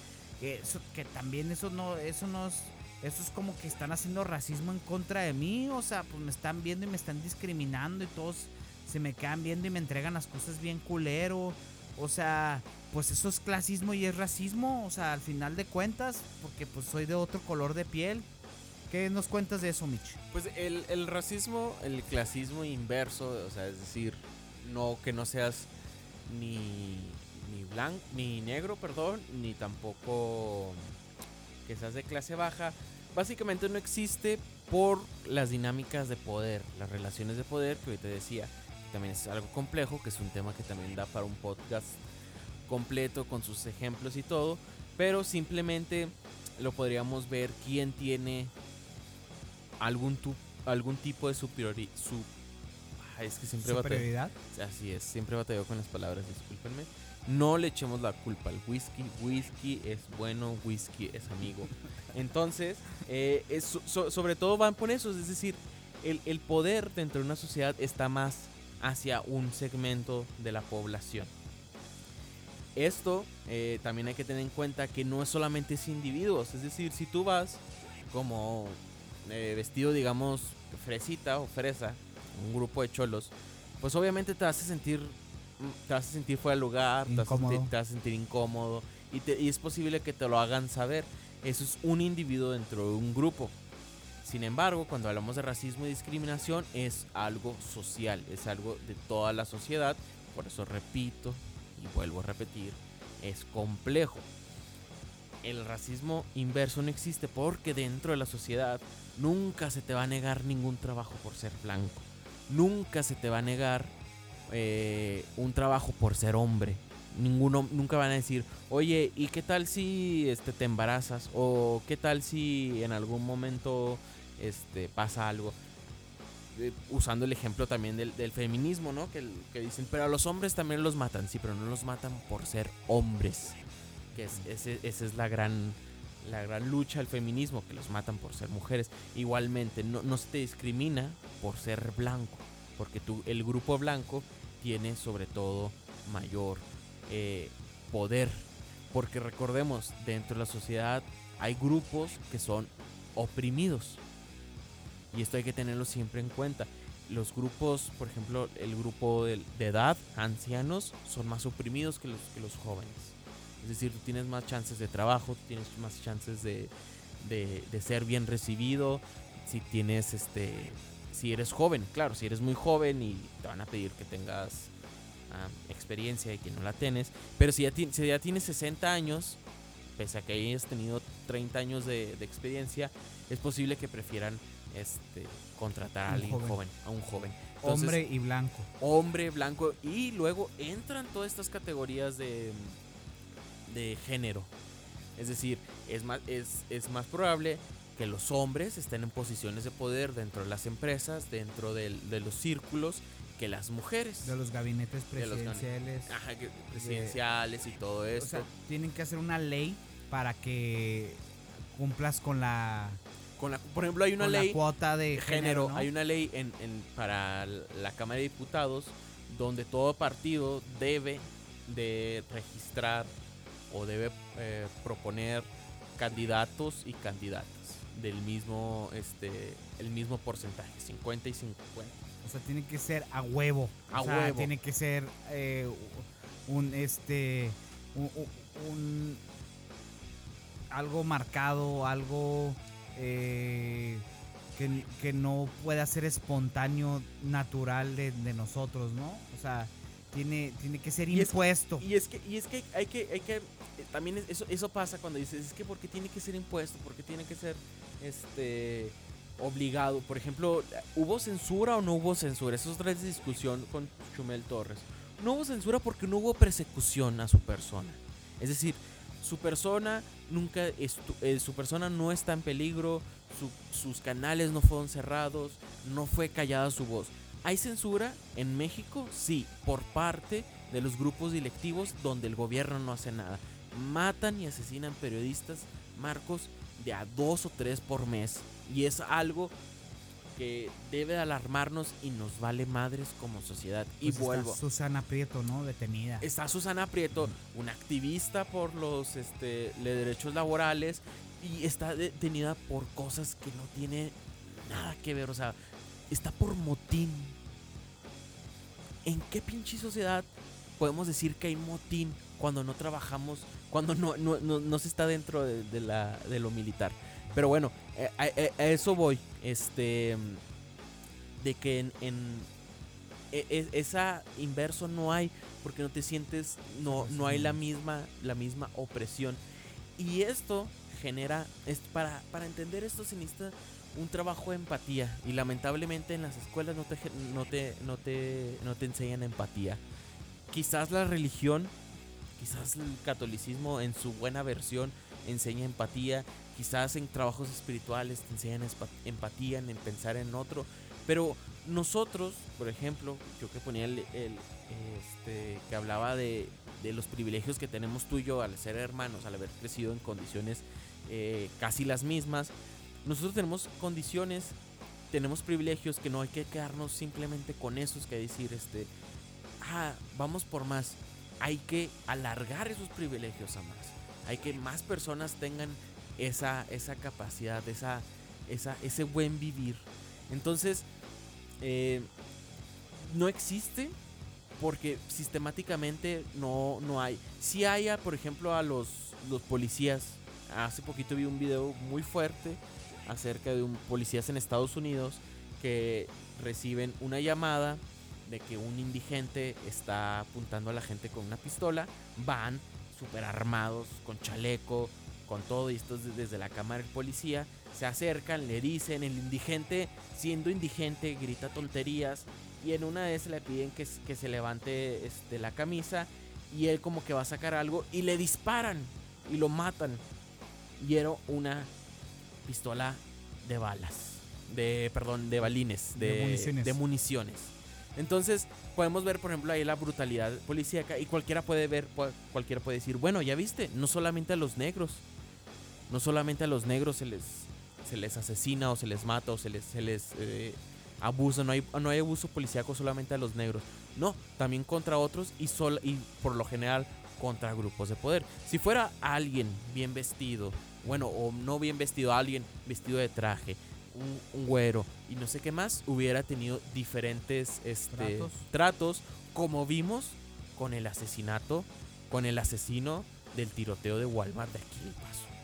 eso, que también eso no, eso no es, eso es como que están haciendo racismo en contra de mí, o sea, pues me están viendo y me están discriminando y todos se me quedan viendo y me entregan las cosas bien culero. O sea, pues eso es clasismo y es racismo, o sea, al final de cuentas, porque pues soy de otro color de piel. ¿Qué nos cuentas de eso, Mitch? Pues el, el racismo, el clasismo inverso, o sea, es decir, no que no seas ni, ni blanco, ni negro, perdón, ni tampoco que seas de clase baja, básicamente no existe por las dinámicas de poder, las relaciones de poder que ahorita decía. También es algo complejo, que es un tema que también da para un podcast completo con sus ejemplos y todo, pero simplemente lo podríamos ver quién tiene algún, tu, algún tipo de superioridad. Su, es que siempre ¿Superioridad? Así es, siempre batalló con las palabras, discúlpenme. No le echemos la culpa al whisky. Whisky es bueno, whisky es amigo. Entonces, eh, es, sobre todo van por eso. Es decir, el, poder dentro de una sociedad está más hacia un segmento de la población. Esto eh, también hay que tener en cuenta que no es solamente ese individuos. Es decir, si tú vas como eh, vestido, digamos, fresita o fresa, un grupo de cholos, pues obviamente te vas a sentir te vas a sentir fuera de lugar, te vas a sentir, te vas a sentir, incómodo y, te, y, es posible que te lo hagan saber. Eso es un individuo dentro de un grupo. Sin embargo, cuando hablamos de racismo y discriminación es algo social, es algo de toda la sociedad. Por eso repito y vuelvo a repetir, es complejo. El racismo inverso no existe porque dentro de la sociedad nunca se te va a negar ningún trabajo por ser blanco. Nunca se te va a negar eh, un trabajo por ser hombre. Ninguno, nunca van a decir, oye, ¿y qué tal si este, te embarazas? O qué tal si en algún momento este, pasa algo. Eh, usando el ejemplo también del, feminismo, ¿no? Que, dicen, pero a los hombres también los matan, sí, pero no los matan por ser hombres. Que esa es la gran, la gran lucha al feminismo, que los matan por ser mujeres. Igualmente, no, no se te discrimina por ser blanco, porque tú, el grupo blanco tiene sobre todo mayor eh, poder. Porque recordemos, dentro de la sociedad hay grupos que son oprimidos. Y esto hay que tenerlo siempre en cuenta. Los grupos, por ejemplo, el grupo de, edad, ancianos, son más oprimidos que los, que los jóvenes. Es decir, tú tienes más chances de trabajo, tú tienes más chances de, de, de ser bien recibido. Si tienes este. Si eres joven, claro, si eres muy joven y te van a pedir que tengas um, experiencia y que no la tienes. Pero si ya, si ya tienes 60 años, pese a que hayas tenido 30 años de, de experiencia, es posible que prefieran este, contratar a alguien joven. joven. a un joven. Entonces, hombre y blanco. Hombre, blanco. Y luego entran todas estas categorías de, de género. Es decir, es más, es, es más probable que los hombres estén en posiciones de poder dentro de las empresas, dentro de, de los círculos, que las mujeres. De los gabinetes presidenciales. Los, ajá, que, presidenciales de, y todo esto. O sea, tienen que hacer una ley para que cumplas con la con la, por ejemplo, hay una con ley la cuota de género, género ¿no? hay una ley en, en, para la Cámara de Diputados donde todo partido debe de registrar o debe eh, proponer candidatos y candidatas del mismo este el mismo porcentaje 50 y 50 o sea tiene que ser a huevo a o sea, huevo tiene que ser eh, un este un, un, algo marcado algo eh, que, que, no pueda ser espontáneo, natural de, de, nosotros, ¿no? O sea, tiene, tiene que ser y impuesto. Es, y, es que, y es que hay que, hay que también eso, eso pasa cuando dices, es que porque tiene que ser impuesto, porque tiene que ser este obligado. Por ejemplo, ¿hubo censura o no hubo censura? Eso es otra discusión con Chumel Torres. No hubo censura porque no hubo persecución a su persona. Es decir, su persona nunca eh, su persona no está en peligro, su, sus canales no fueron cerrados, no fue callada su voz. ¿Hay censura en México? Sí, por parte de los grupos directivos donde el gobierno no hace nada. Matan y asesinan periodistas, Marcos, de a dos o tres por mes. Y es algo que debe alarmarnos y nos vale madres como sociedad. Pues y vuelvo. Está Susana Prieto, ¿no? Detenida. Está Susana Prieto, una activista por los este, derechos laborales y está detenida por cosas que no tiene nada que ver, o sea, está por motín. ¿En qué pinche sociedad podemos decir que hay motín cuando no trabajamos, cuando no, no, no, se está dentro de, la, de lo militar? Pero bueno, eh, a, eso voy. Este. De que en, en e, e, esa inverso no hay porque no te sientes no no hay la misma la misma opresión y esto genera es para para entender esto se necesita un trabajo de empatía y lamentablemente en las escuelas no te, no te, no te, no te enseñan empatía. Quizás la religión, quizás el catolicismo en su buena versión enseña empatía, quizás en trabajos espirituales te enseñan empatía, en pensar en otro, pero nosotros, por ejemplo, yo que ponía el, este, que hablaba de, los privilegios que tenemos tú y yo al ser hermanos, al haber crecido en condiciones eh, casi las mismas, nosotros tenemos condiciones, tenemos privilegios que no hay que quedarnos simplemente con esos, que decir, este, ah, vamos por más. Hay que alargar esos privilegios a más. Hay que más personas tengan esa, esa capacidad, esa, esa, ese buen vivir. Entonces, eh, no existe porque sistemáticamente no, no hay. Si haya, por ejemplo, a los, los policías. Hace poquito vi un video muy fuerte acerca de un policías en Estados Unidos que reciben una llamada de que un indigente está apuntando a la gente con una pistola, van super armados, con chaleco, con todo, y esto desde la cámara del policía, se acercan, le dicen, el indigente, siendo indigente, grita tonterías, y en una vez le piden que, que se levante este, la camisa, y él como que va a sacar algo, y le disparan, y lo matan. Y era una pistola de balas. De, perdón, de balines. De, municiones. Entonces, podemos ver, por ejemplo, ahí la brutalidad policíaca. Y cualquiera puede ver, cualquiera puede decir, bueno, ya viste, no solamente a los negros. No solamente a los negros se les, se les asesina o se les mata o se les, se les eh, abusa. No hay, no hay abuso policíaco solamente a los negros. No, también contra otros y, sol, y por lo general contra grupos de poder. Si fuera alguien bien vestido, bueno, o no bien vestido, alguien vestido de traje, un, güero y no sé qué más, hubiera tenido diferentes este, ¿Tratos? como vimos con el asesinato, con el asesino del tiroteo de Walmart de aquí paso.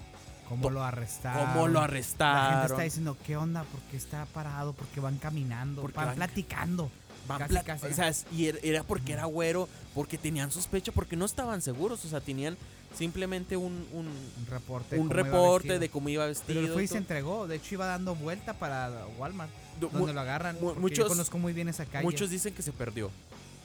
¿Cómo lo arrestaron? ¿Cómo lo arrestaron? La gente está diciendo, ¿qué onda? ¿Por qué está parado? ¿Por qué van caminando? Porque van, platicando. Van O sea, y era porque era güero, porque tenían sospecha, porque no estaban seguros. O sea, tenían simplemente un, un, reporte, un reporte de cómo iba vestido. Pero se entregó. De hecho, iba dando vuelta para Walmart. donde lo agarran. Muchos, yo conozco muy bien esa calle. Muchos dicen que se perdió.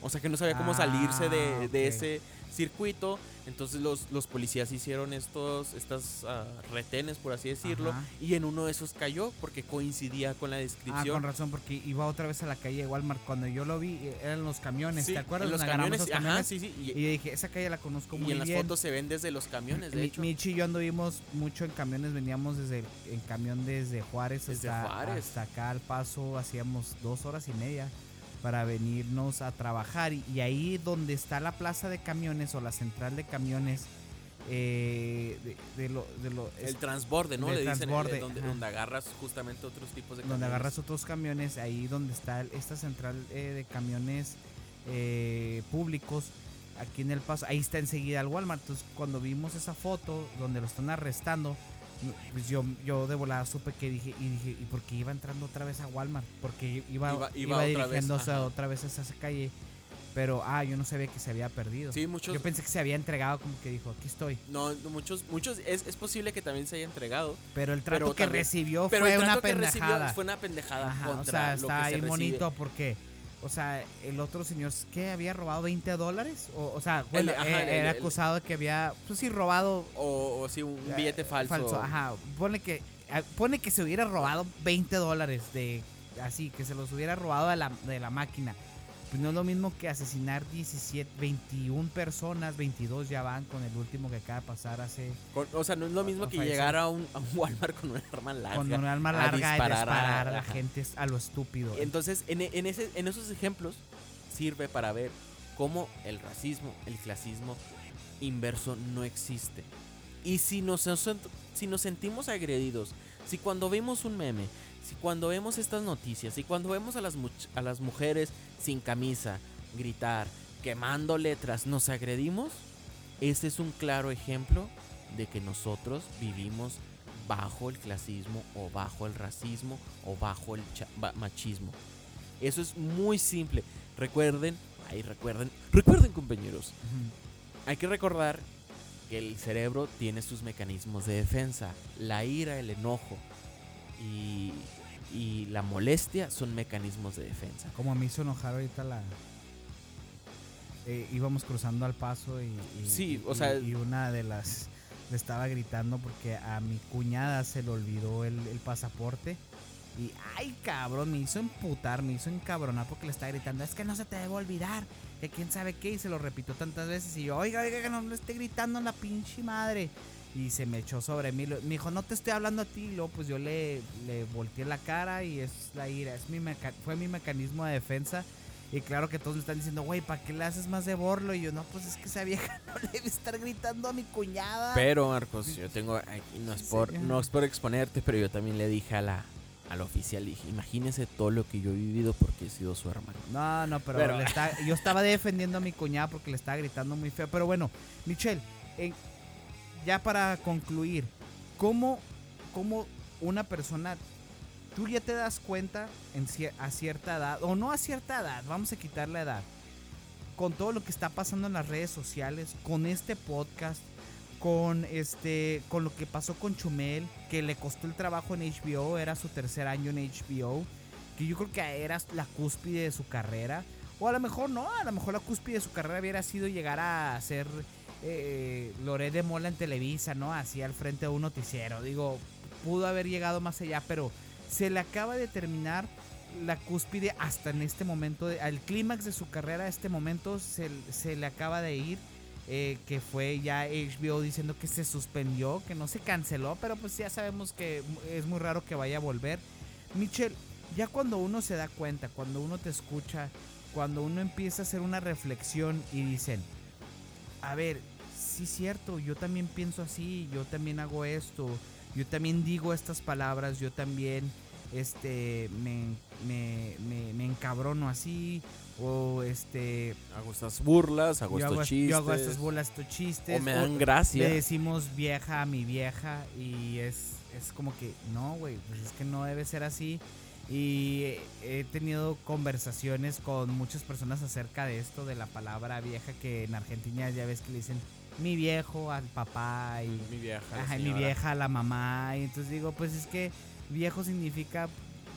O sea, que no sabía cómo salirse de, ah, ese circuito. Entonces los, los policías hicieron estos estas uh, retenes, por así decirlo, y en uno de esos cayó porque coincidía con la descripción. Ah, con razón, porque iba otra vez a la calle de Walmart. Cuando yo lo vi, eh, eran los camiones, ¿te acuerdas? los camiones, los camiones? sí, sí. Y, y, dije, esa calle la conozco muy bien. Y en las fotos se ven desde los camiones, de hecho. Michi y yo anduvimos mucho en camiones, veníamos desde en camión desde Juárez, hasta, Juárez. hasta acá al paso, hacíamos dos horas y media para venirnos a trabajar. Y, ahí donde está la plaza de camiones o la central de camiones, eh, de, lo, el transborde, ¿no? Le dicen donde, donde, agarras justamente otros tipos de camiones. Donde agarras otros camiones, ahí donde está esta central eh, de camiones eh, públicos, aquí en El Paso, ahí está enseguida el Walmart. Entonces, cuando vimos esa foto donde lo están arrestando, pues yo, yo de volada supe que dije, y dije, ¿y por qué iba entrando otra vez a Walmart? Porque iba, iba, dirigiéndose otra vez, a esa calle. Pero, ah, yo no sabía que se había perdido. Sí, muchos. Yo pensé que se había entregado, como que dijo, aquí estoy. No, muchos, muchos, es, es posible que también se haya entregado. Pero el trato que recibió fue una pendejada. fue una pendejada. o sea, está ahí bonito porque o sea, el otro señor, ¿qué? ¿Había robado 20 dólares? O, sea, bueno, eh, era acusado de que había, pues sí, robado. O, o sí, un billete falso. falso. Ajá. Pone que, ah, pone que se hubiera robado 20 dólares de. Así, que se los hubiera robado de la, de la máquina. Pues no es lo mismo que asesinar 17, 21 personas, 22 ya van con el último que acaba de pasar hace... o sea, no es lo mismo que llegar a un, a un, Walmart con un arma larga. Con un arma larga y disparar a, la gente a lo estúpido. Entonces, en, en, ese, en esos ejemplos sirve para ver cómo el racismo, el clasismo inverso no existe. Y si nos si nos sentimos agredidos, si cuando vemos un meme, si cuando vemos estas noticias, si cuando vemos a las, a las mujeres sin camisa, gritar, quemando letras, nos agredimos, ese es un claro ejemplo de que nosotros vivimos bajo el clasismo o bajo el racismo o bajo el machismo. Eso es muy simple. Recuerden, ahí recuerden, recuerden compañeros, hay que recordar que el cerebro tiene sus mecanismos de defensa. La ira, el enojo y, la molestia son mecanismos de defensa. Como me hizo enojar ahorita la... Eh, íbamos cruzando al paso y, sí, o sea, y una de las le estaba gritando porque a mi cuñada se le olvidó el, el pasaporte y, ay, cabrón, me hizo emputar, me hizo encabronar porque le está gritando, es que no se te debe olvidar, que quién sabe qué, y se lo repito tantas veces, y yo, oiga, oiga, que no le esté gritando la pinche madre. Y se me echó sobre mí, me dijo, no te estoy hablando a ti, y luego pues yo le, le volteé la cara y es la ira, es mi fue mi mecanismo de defensa. Y claro que todos me están diciendo, güey, ¿para qué le haces más de borlo? Y yo, no, pues es que esa vieja (laughs) no le debe estar gritando a mi cuñada. Pero, Marcos, yo tengo, no es, por, no es por exponerte, pero yo también le dije a la, al oficial dije, imagínese todo lo que yo he vivido porque he sido su hermano. No, no, pero, yo estaba defendiendo a mi cuñada porque le estaba gritando muy feo. Pero bueno, Michelle, ya para concluir, ¿cómo, ¿cómo, una persona, tú ya te das cuenta en, a cierta edad, o no a cierta edad, vamos a quitar la edad, con todo lo que está pasando en las redes sociales, con este podcast, con este con lo que pasó con Chumel, que le costó el trabajo en HBO, era su tercer año en HBO, que yo creo que era la cúspide de su carrera, o a lo mejor no, a lo mejor la cúspide de su carrera hubiera sido llegar a ser eh, Loré de Mola en Televisa, ¿no? Así al frente de un noticiero. Digo, pudo haber llegado más allá, pero se le acaba de terminar la cúspide hasta en este momento, al clímax de su carrera, a este momento se, se le acaba de ir eh, que fue ya HBO diciendo que se suspendió, que no se canceló, pero pues ya sabemos que es muy raro que vaya a volver. Michelle, ya cuando uno se da cuenta, cuando uno te escucha, cuando uno empieza a hacer una reflexión y dicen, a ver, sí es cierto, yo también pienso así, yo también hago esto, yo también digo estas palabras, yo también este me, me, me, me encabrono así, o este hago estas burlas, hago estos chistes. Yo hago estas burlas, estos chistes. O me dan gracia. Le decimos vieja a mi vieja y es, es como que no, güey, pues es que no debe ser así. Y he tenido conversaciones con muchas personas acerca de esto, de la palabra vieja, que en Argentina ya ves que le dicen mi viejo al papá y mi vieja, ajá, mi vieja a la mamá. Y entonces digo, pues es que viejo significa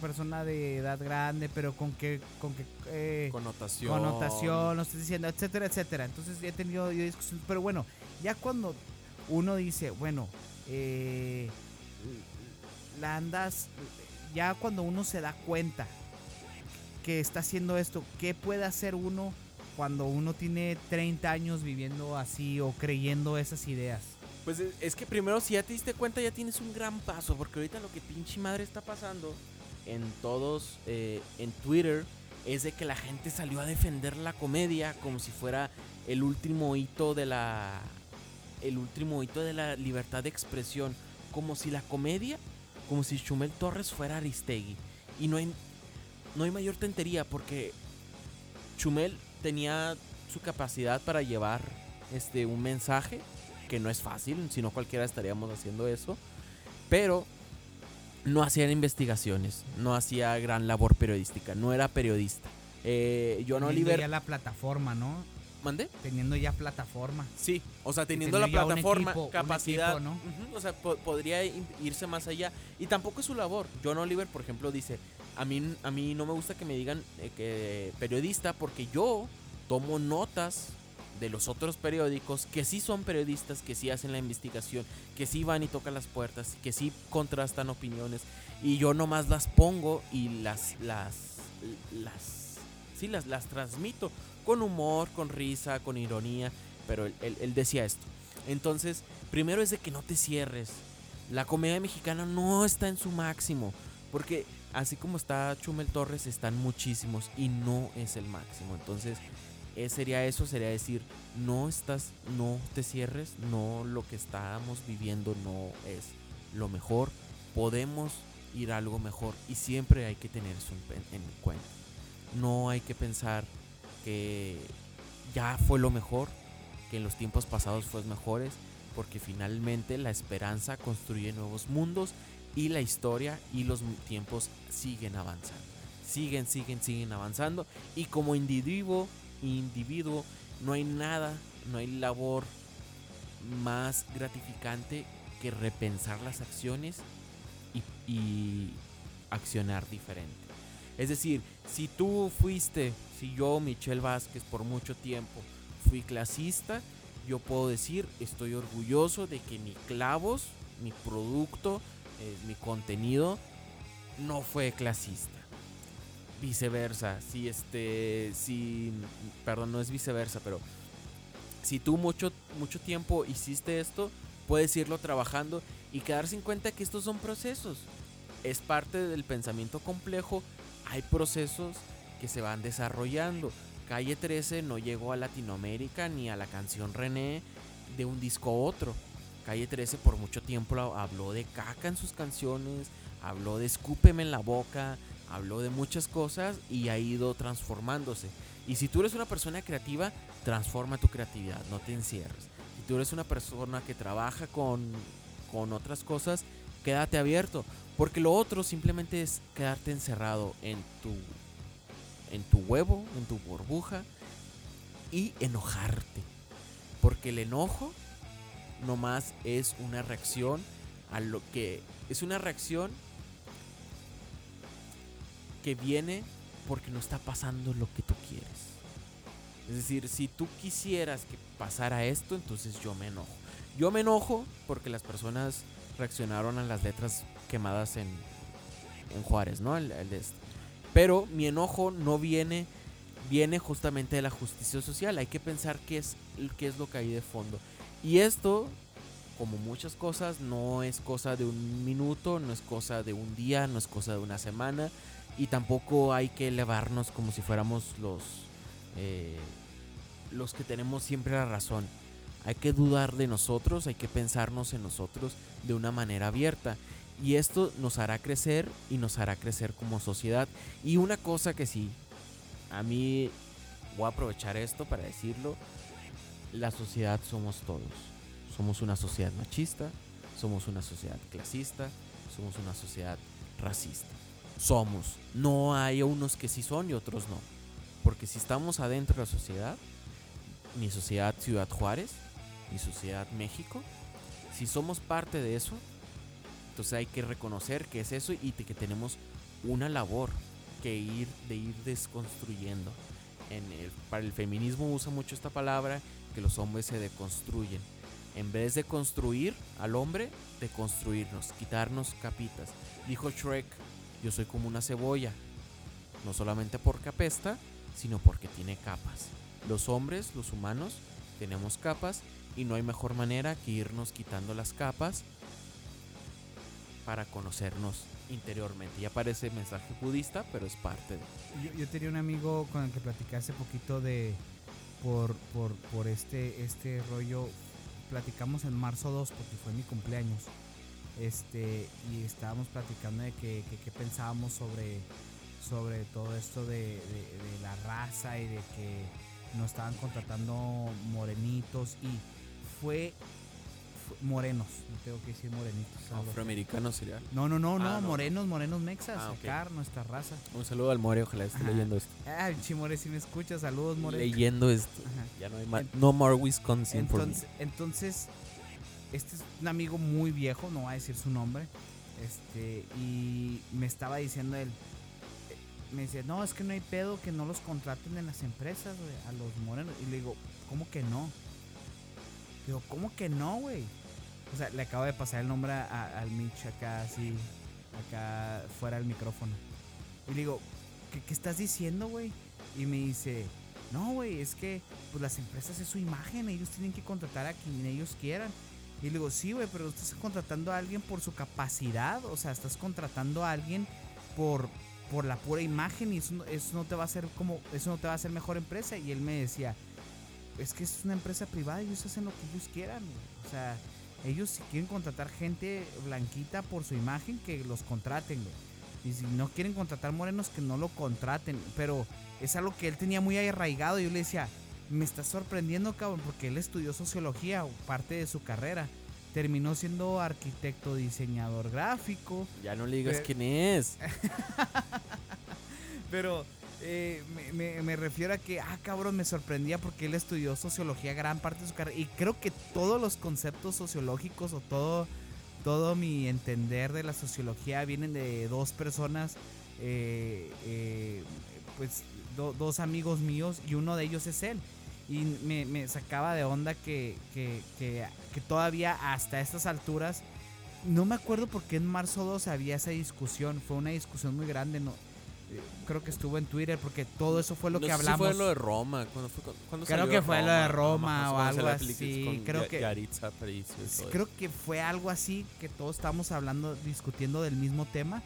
persona de edad grande, pero con qué con qué eh, connotación, connotación, lo estoy diciendo, etcétera, etcétera. Entonces he tenido yo discusiones, pero bueno, ya cuando uno dice, bueno, eh, la andas, ya cuando uno se da cuenta que está haciendo esto, ¿qué puede hacer uno cuando uno tiene 30 años viviendo así o creyendo esas ideas? Pues es que primero si ya te diste cuenta ya tienes un gran paso, porque ahorita lo que pinche madre está pasando en todos, eh, en Twitter, es de que la gente salió a defender la comedia como si fuera el último hito de la el último hito de la libertad de expresión, como si la comedia, como si Chumel Torres fuera Aristegui y no hay no hay mayor tontería porque Chumel tenía su capacidad para llevar este un mensaje que no es fácil, si no cualquiera estaríamos haciendo eso, pero no hacía investigaciones, no hacía gran labor periodística, no era periodista. Eh, teniendo ya la plataforma, ¿no? ¿Mande? Teniendo ya plataforma. Sí, o sea, teniendo la plataforma, capacidad, ¿no? o sea, podría irse más allá. Y tampoco es su labor. John Oliver, por ejemplo, dice, a mí, a mí no me gusta que me digan eh, que periodista porque yo tomo notas de los otros periódicos que sí son periodistas, que sí hacen la investigación, que sí van y tocan las puertas, que sí contrastan opiniones y yo nomás las pongo y las las las sí las las transmito con humor, con risa, con ironía, pero él, decía esto. Entonces, primero es de que no te cierres. La comedia mexicana no está en su máximo, porque así como está Chumel Torres, están muchísimos y no es el máximo. Entonces, eh, sería eso, sería decir, no estás, no te cierres, no lo que estamos viviendo no es lo mejor, podemos ir a algo mejor y siempre hay que tener eso en cuenta. No hay que pensar que ya fue lo mejor, que en los tiempos pasados fue mejores, porque finalmente la esperanza construye nuevos mundos y la historia y los tiempos siguen avanzando. Siguen, siguen, siguen avanzando y como individuo, individuo no hay nada, no hay labor más gratificante que repensar las acciones y, y accionar diferente. Es decir, si tú fuiste, si yo, Michelle Vázquez, por mucho tiempo fui clasista, yo puedo decir, estoy orgulloso de que mi clavos, mi producto, eh, mi contenido no fue clasista. Viceversa, si este, si, perdón, no es viceversa, pero si tú mucho, mucho tiempo hiciste esto, puedes irlo trabajando y quedarse en cuenta que estos son procesos. Es parte del pensamiento complejo hay procesos que se van desarrollando. Calle 13 no llegó a Latinoamérica ni a la canción René de un disco a otro. Calle 13 por mucho tiempo habló de caca en sus canciones, habló de escúpeme en la boca, habló de muchas cosas y ha ido transformándose. Y si tú eres una persona creativa, transforma tu creatividad, no te encierres. Si tú eres una persona que trabaja con, con otras cosas, quédate abierto. Porque lo otro simplemente es quedarte encerrado en tu, en tu huevo, en tu burbuja y enojarte. Porque el enojo nomás es una reacción a lo que es una reacción que viene porque no está pasando lo que tú quieres. Es decir, si tú quisieras que pasara esto, entonces yo me enojo. Yo me enojo porque las personas reaccionaron a las letras quemadas en, en Juárez, ¿no? El, este. Pero mi enojo no viene, viene justamente de la justicia social. Hay que pensar qué es, qué es lo que hay de fondo. Y esto, como muchas cosas, no es cosa de un minuto, no es cosa de un día, no es cosa de una semana. Y tampoco hay que elevarnos como si fuéramos los, eh, los que tenemos siempre la razón. Hay que dudar de nosotros, hay que pensarnos en nosotros de una manera abierta. Y esto nos hará crecer y nos hará crecer como sociedad. Y una cosa que sí, a mí voy a aprovechar esto para decirlo, la sociedad somos todos. Somos una sociedad machista, somos una sociedad clasista, somos una sociedad racista. Somos. No hay unos que sí son y otros no. Porque si estamos adentro de la sociedad, mi sociedad Ciudad Juárez, mi sociedad México, si somos parte de eso, entonces hay que reconocer que es eso y que tenemos una labor que ir de ir desconstruyendo. En el, para el feminismo usa mucho esta palabra que los hombres se deconstruyen. En vez de construir al hombre, deconstruirnos, quitarnos capitas. Dijo Shrek, yo soy como una cebolla, no solamente porque apesta, sino porque tiene capas. Los hombres, los humanos, tenemos capas y no hay mejor manera que irnos quitando las capas para conocernos interiormente. Ya parece mensaje budista, pero es parte de. Yo, tenía un amigo con el que platicé hace poquito de. Por, por, por este, este rollo. Platicamos en marzo 2 porque fue mi cumpleaños. Este, y estábamos platicando de que, que, pensábamos sobre, sobre todo esto de, de, la raza y de que nos estaban contratando morenitos. Y fue morenos, no tengo que decir morenitos. ¿Afroamericanos sería? No, no, no, no, ah, morenos, morenos mexas, ah, nuestra raza. Un saludo al More, ojalá esté leyendo esto. Ah, Chimore, si me escuchas, saludos More. Leyendo esto. Ya no hay más. No more Wisconsin entonces, Entonces, este es un amigo muy viejo, no voy a decir su nombre. Este, y me estaba diciendo él, eh, me dice, no, es que no hay pedo que no los contraten en las empresas, a los morenos. Y le digo, ¿cómo que no? Digo, ¿cómo que no, güey? O sea, le acabo de pasar el nombre al Mitch acá, así, acá fuera del micrófono. Y le digo, ¿qué, qué estás diciendo, güey? Y me dice, no, güey, es que pues las empresas es su imagen, ellos tienen que contratar a quien ellos quieran. Y le digo, sí, güey, pero estás contratando a alguien por su capacidad, o sea, estás contratando a alguien por, por la pura imagen y eso, eso no te va a hacer como, eso no te va a hacer mejor empresa. Y él me decía, es que es una empresa privada ellos hacen lo que ellos quieran, o sea, ellos si quieren contratar gente blanquita por su imagen, que los contraten, güey. Y si no quieren contratar morenos, que no lo contraten. Pero es algo que él tenía muy arraigado. Y yo le decía, me está sorprendiendo, cabrón, porque él estudió sociología, parte de su carrera. Terminó siendo arquitecto, diseñador gráfico. Ya no le digas Pero- quién es. (laughs) Pero eh, me, me- me refiero a que, ah, cabrón, me sorprendía porque él estudió sociología gran parte de su carrera. Y creo que todos los conceptos sociológicos o todo, todo mi entender de la sociología vienen de dos personas, eh, eh, pues do- dos amigos míos y uno de ellos es él. Y me, sacaba de onda que, que, que, todavía hasta estas alturas, no me acuerdo por qué en marzo 2 había esa discusión, fue una discusión muy grande, no, creo que estuvo en Twitter porque todo eso fue lo No que sé si hablamos. fue lo de Roma. ¿Cuándo fue, cuándo Creo salió que fue lo de Roma o cuando algo así, creo que- Yaritza Creo que fue algo así que todos estábamos hablando, discutiendo del mismo tema.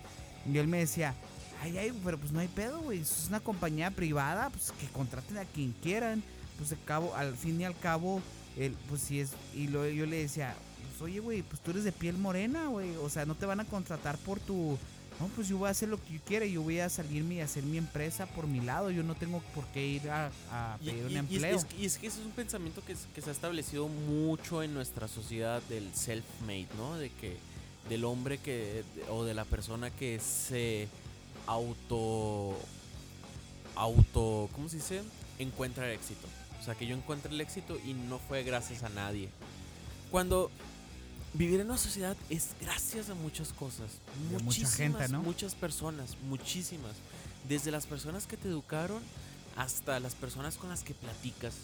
Y él me decía, ay, ay, pero pues no hay pedo, güey. Es una compañía privada, pues que contraten a quien quieran. Pues al cabo, al fin y al cabo, él, pues sí es. Y lo, yo le decía, pues oye, güey, pues tú eres de piel morena, güey. O sea, no te van a contratar por tu. No, pues yo voy a hacer lo que yo quiera. Yo voy a salirme y hacer mi empresa por mi lado. Yo no tengo por qué ir a, a Y, pedir un y- y es, empleo. y es que ese es un pensamiento que, es- que se ha establecido mucho en nuestra sociedad del self-made, ¿no? De que del hombre que o de la persona que se auto auto ¿cómo se dice? encuentra el éxito. O sea, que yo encuentre el éxito y no fue gracias a nadie. Cuando vivir en una sociedad es gracias a muchas cosas, De mucha gente, ¿no? muchas personas, muchísimas. Desde las personas que te educaron hasta las personas con las que platicas.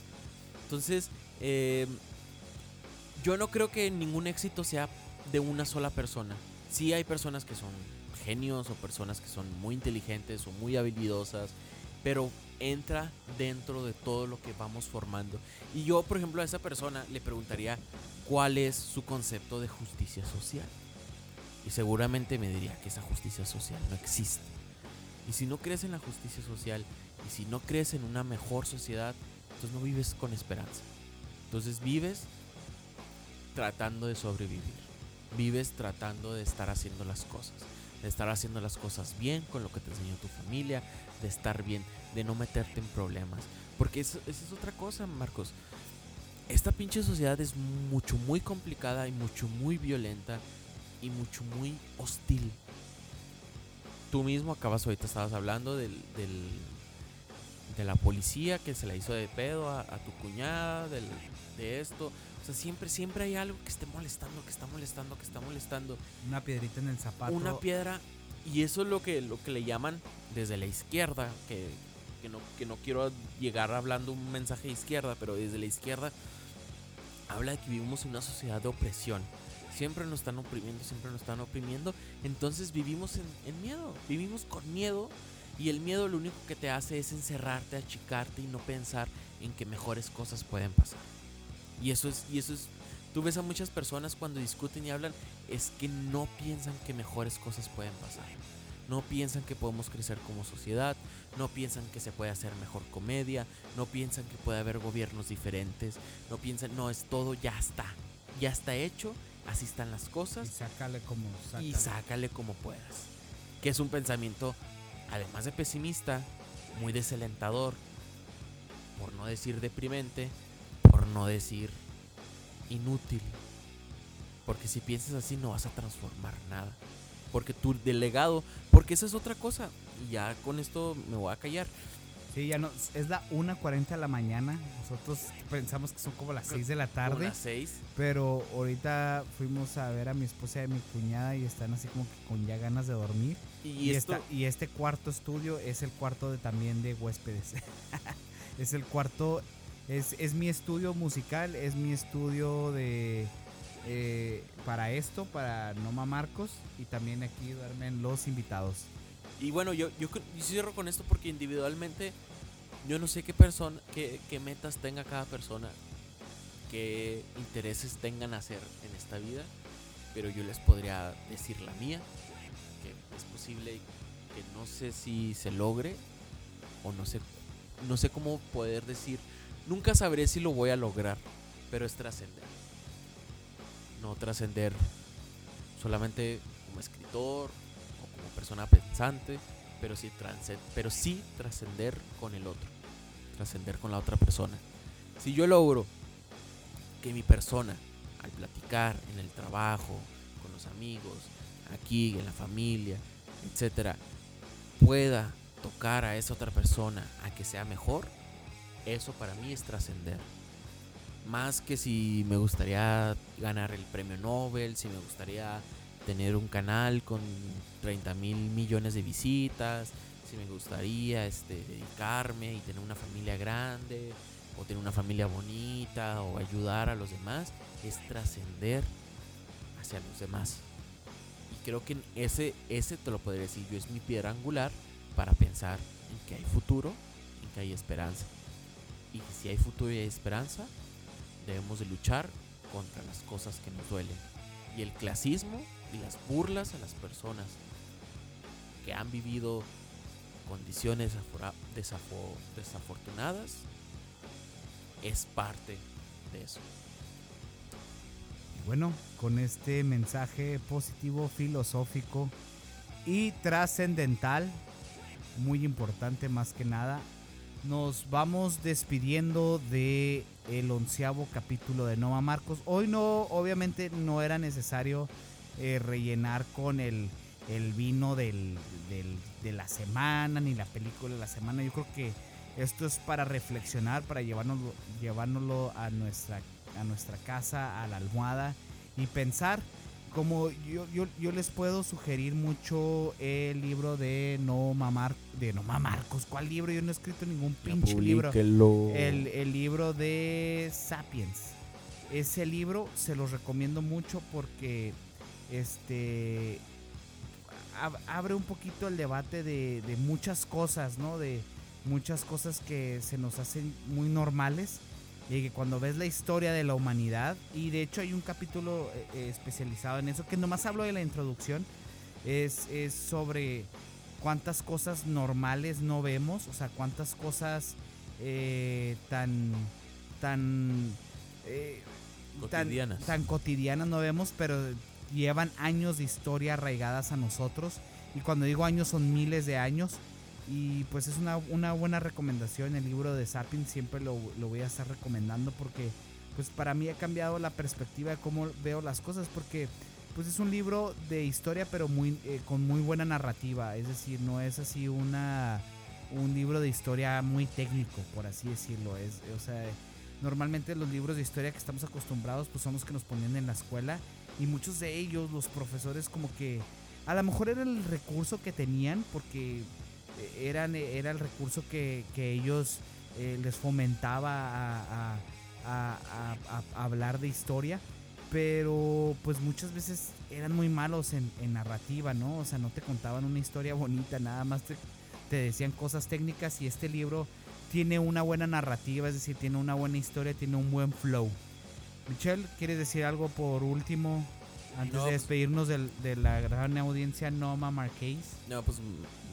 Entonces, eh, yo no creo que ningún éxito sea de una sola persona. Sí hay personas que son genios o personas que son muy inteligentes o muy habilidosas, pero entra dentro de todo lo que vamos formando. Y yo, por ejemplo, a esa persona le preguntaría cuál es su concepto de justicia social. Y seguramente me diría que esa justicia social no existe. Y si no crees en la justicia social y si no crees en una mejor sociedad, entonces no vives con esperanza. Entonces vives tratando de sobrevivir. Vives tratando de estar haciendo las cosas. De estar haciendo las cosas bien con lo que te enseñó tu familia. De estar bien. De no meterte en problemas. Porque eso- esa es otra cosa, Marcos. Esta pinche sociedad es mucho, muy complicada y mucho, muy violenta y mucho, muy hostil. Tú mismo acabas ahorita, estabas hablando del, del- de la policía que se la hizo de pedo a, a tu cuñada, del, de esto. O sea, siempre, siempre hay algo que esté molestando, que está molestando, que está molestando. Una piedrita en el zapato. Una piedra. Y eso es lo que, lo que le llaman desde la izquierda, que, que no, que no quiero llegar hablando un mensaje de izquierda, pero desde la izquierda habla de que vivimos en una sociedad de opresión. Siempre nos están oprimiendo, siempre nos están oprimiendo. Entonces vivimos en, miedo, vivimos con miedo. Y el miedo lo único que te hace es encerrarte, achicarte y no pensar en que mejores cosas pueden pasar. Y eso es, y eso es, tú ves a muchas personas cuando discuten y hablan, es que no piensan que mejores cosas pueden pasar. No piensan que podemos crecer como sociedad, no piensan que se puede hacer mejor comedia, no piensan que puede haber gobiernos diferentes, no piensan, no, es todo, ya está, ya está hecho, así están las Y cosas sácale como. y sácale como puedas. Que es un pensamiento, además de pesimista, muy desalentador, por no decir deprimente, por no decir inútil. Porque si piensas así no vas a transformar nada. Porque tu delegado, porque esa es otra cosa. Y ya con esto me voy a callar. Sí, ya no. Es la 1.40 de la mañana. Nosotros pensamos que son como las 6 de la Como tarde. las seis. Pero ahorita fuimos a ver a mi esposa y a mi cuñada y están así como que con ya ganas de dormir. Y, Y, esto, esta- y este cuarto estudio es el cuarto de, también de huéspedes. (laughs) es el cuarto, es, es mi estudio musical, es mi estudio de eh, para esto, para Noma Marcos y también aquí duermen los invitados. Y bueno, yo, yo, cierro con esto porque individualmente yo no sé qué persona, qué, metas tenga cada persona, qué intereses tengan hacer en esta vida, pero yo les podría decir la mía, que es posible que no sé si se logre o no sé, no sé cómo poder decir, nunca sabré si lo voy a lograr, pero es trascender. No trascender solamente como escritor o como persona pensante, pero sí, pero sí trascender con el otro, trascender con la otra persona. Si yo logro que mi persona, al platicar en el trabajo, con los amigos, aquí, en la familia, etcétera, pueda tocar a esa otra persona a que sea mejor, eso para mí es trascender. Más que si me gustaría ganar el premio Nobel, si me gustaría tener un canal con 30 mil millones de visitas, si me gustaría este, dedicarme y tener una familia grande, o tener una familia bonita, o ayudar a los demás, es trascender hacia los demás. Y creo que ese, ese te lo podría decir yo, es mi piedra angular para pensar en que hay futuro, en que hay esperanza. Y si hay futuro y esperanza, debemos de luchar contra las cosas que nos duelen. Y el clasismo y las burlas a las personas que han vivido condiciones desafortunadas es parte de eso. Bueno, con este mensaje positivo, filosófico y trascendental, muy importante más que nada, nos vamos despidiendo de el onceavo capítulo de Nova Marcos. Hoy no, obviamente no era necesario eh, rellenar con el, el vino del, de la semana ni la película de la semana. Yo creo que esto es para reflexionar, para llevárnoslo, a, nuestra, a nuestra casa, a la almohada y pensar como yo, yo, yo, les puedo sugerir mucho el libro de No Mamar, de No Marcos. ¿Cuál libro? Yo no he escrito ningún pinche libro. El, el, libro de Sapiens. Ese libro se los recomiendo mucho porque este abre un poquito el debate de, de muchas cosas, ¿no? De muchas cosas que se nos hacen muy normales y que cuando ves la historia de la humanidad, y de hecho hay un capítulo eh, eh, especializado en eso, que nomás hablo de la introducción, es, es, sobre cuántas cosas normales no vemos, o sea, cuántas cosas eh, tan, tan, cotidianas. Tan, cotidianas no vemos, pero llevan años de historia arraigadas a nosotros, y cuando digo años son miles de años, y pues es una, una buena recomendación. El libro de Sapiens siempre lo, lo, voy a estar recomendando porque pues para mí ha cambiado la perspectiva de cómo veo las cosas porque pues es un libro de historia pero muy eh, con muy buena narrativa. Es decir, no es así una un libro de historia muy técnico, por así decirlo. Es, o sea, normalmente los libros de historia que estamos acostumbrados pues son los que nos ponían en la escuela y muchos de ellos los profesores como que a lo mejor era el recurso que tenían porque eran, era el recurso que, ellos eh, les fomentaba a, hablar de historia, pero pues muchas veces eran muy malos en, narrativa, ¿no? O sea, no te contaban una historia bonita, nada más te, te decían cosas técnicas y este libro tiene una buena narrativa, es decir, tiene una buena historia, tiene un buen flow. Michelle, ¿quieres decir algo por último? Antes de pues despedirnos de la gran audiencia Noma Marquez. No, pues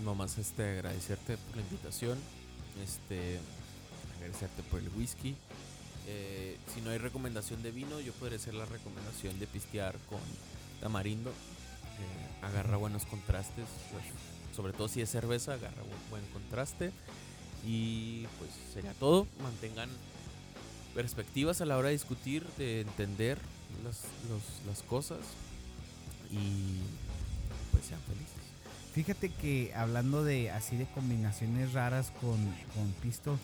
nomás este, agradecerte por la invitación. Este, agradecerte por el whisky. Eh, si no hay recomendación de vino, yo podría hacer la recomendación de pistear con tamarindo. Eh, agarra buenos contrastes. Pues, sobre todo si es cerveza, agarra buen, contraste. Y pues sería todo. Mantengan perspectivas a la hora de discutir, de entender las, las cosas y pues sean felices. Fíjate que hablando de así de combinaciones raras con, con pisto,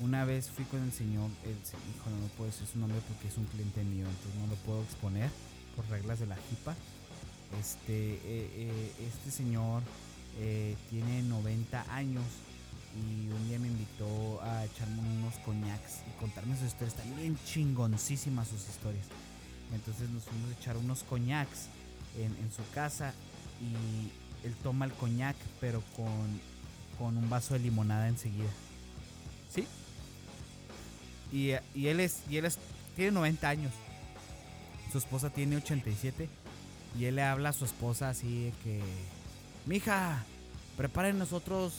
una vez fui con el señor, el, hijo no puedo decir su nombre porque es un cliente mío, entonces no lo puedo exponer por reglas de la JIPA. Este, eh, eh, este señor eh, tiene 90 años y un día me invitó a echarme unos coñacs y contarme sus historias. Bien chingoncísimas sus historias. Entonces nos fuimos a echar unos coñacs en, su casa y él toma el coñac pero con, con un vaso de limonada enseguida. ¿Sí? Y, él es, y él es, tiene 90 años. Su esposa tiene 87. Y él le habla a su esposa así de que, mija, preparen nosotros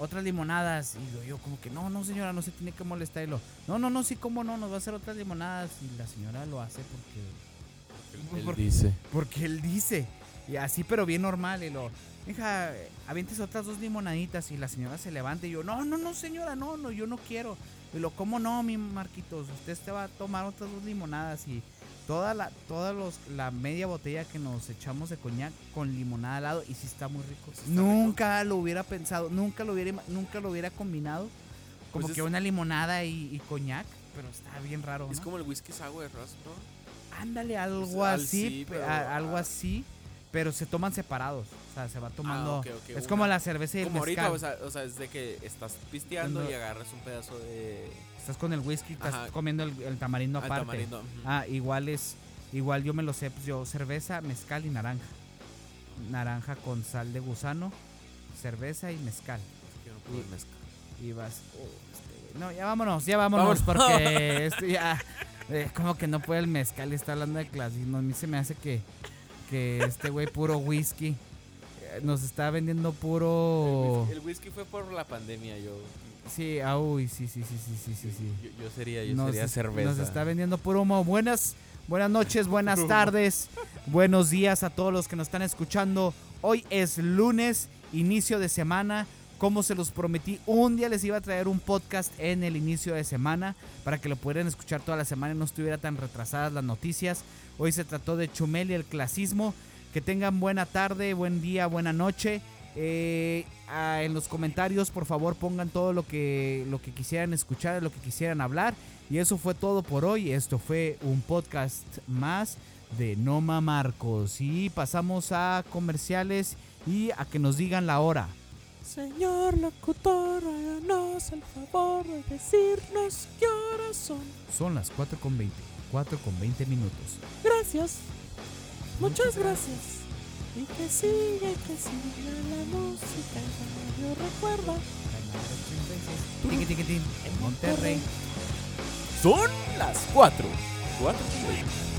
otras limonadas. Y yo, como que, no, no señora, no se tiene que molestar. Y lo, no, no, no, sí, cómo no, nos va a hacer otras limonadas. Y la señora lo hace porque Él dice. Porque él dice. Y así, pero bien normal. Y lo, hija, avientes otras dos limonaditas. Y la señora se levanta y yo, no, no, no, señora, no, no, yo no quiero. Y lo, ¿cómo no, mi Marquitos? Usted te va a tomar otras dos limonadas. Y toda la, toda los, la media botella que nos echamos de coñac con limonada al lado. Y sí está muy rico. Sí está nunca lo hubiera pensado, nunca lo hubiera, nunca lo hubiera combinado. Como Pues que es- una limonada y, y coñac. Pero está bien raro. Es ¿no? como el whisky sour, ¿no? Ándale, algo Pues, al- así, sí, pe- pero, a- algo ah. así, pero se toman separados. O sea, se va tomando. ok, es una- como la cerveza y el Como ahorita, o sea, o sea, es de que estás pisteando y agarras un pedazo de Estás con el whisky, estás Ajá. comiendo el, el tamarindo aparte. tamarindo. ujú. Ah, igual es, igual yo me lo sé, pues yo cerveza, mezcal y naranja. Naranja con sal de gusano, cerveza y mezcal. Yo no puedo y- el mezcal. Y vas, oh, este no, ya vámonos, ya vámonos, Vámonos. porque (laughs) esto ya, eh, como que no puede el mezcal y está hablando de clasismo. A mí se me hace que, que este güey puro whisky eh, nos está vendiendo puro... El whisky, el whisky fue por la pandemia, yo. Sí, ah, uy, sí, sí, sí, sí, sí, sí, sí. Yo, yo sería, yo Nos, sería cerveza. nos está vendiendo puro humo. Buenas, buenas noches, buenas (laughs) tardes, buenos días a todos los que nos están escuchando. Hoy es lunes, inicio de semana. Como se los prometí, un día les iba a traer un podcast en el inicio de semana para que lo pudieran escuchar toda la semana y no estuviera tan retrasadas las noticias. Hoy se trató de Chumel y el clasismo. Que tengan buena tarde, buen día, buena noche. Eh, ah, en los comentarios, por favor, pongan todo lo que, lo que quisieran escuchar, lo que quisieran hablar. Y eso fue todo por hoy. Esto fue un podcast más de Noma Marcos. Y pasamos a comerciales y a que nos digan la hora. Señor locutor, háganos el favor de decirnos qué horas son. Son las 4 con 20. 4 con 20 minutos. Gracias. Muchas gracias. Y que siga, que siga la música. Yo tin, en Monterrey. Son las 4. 4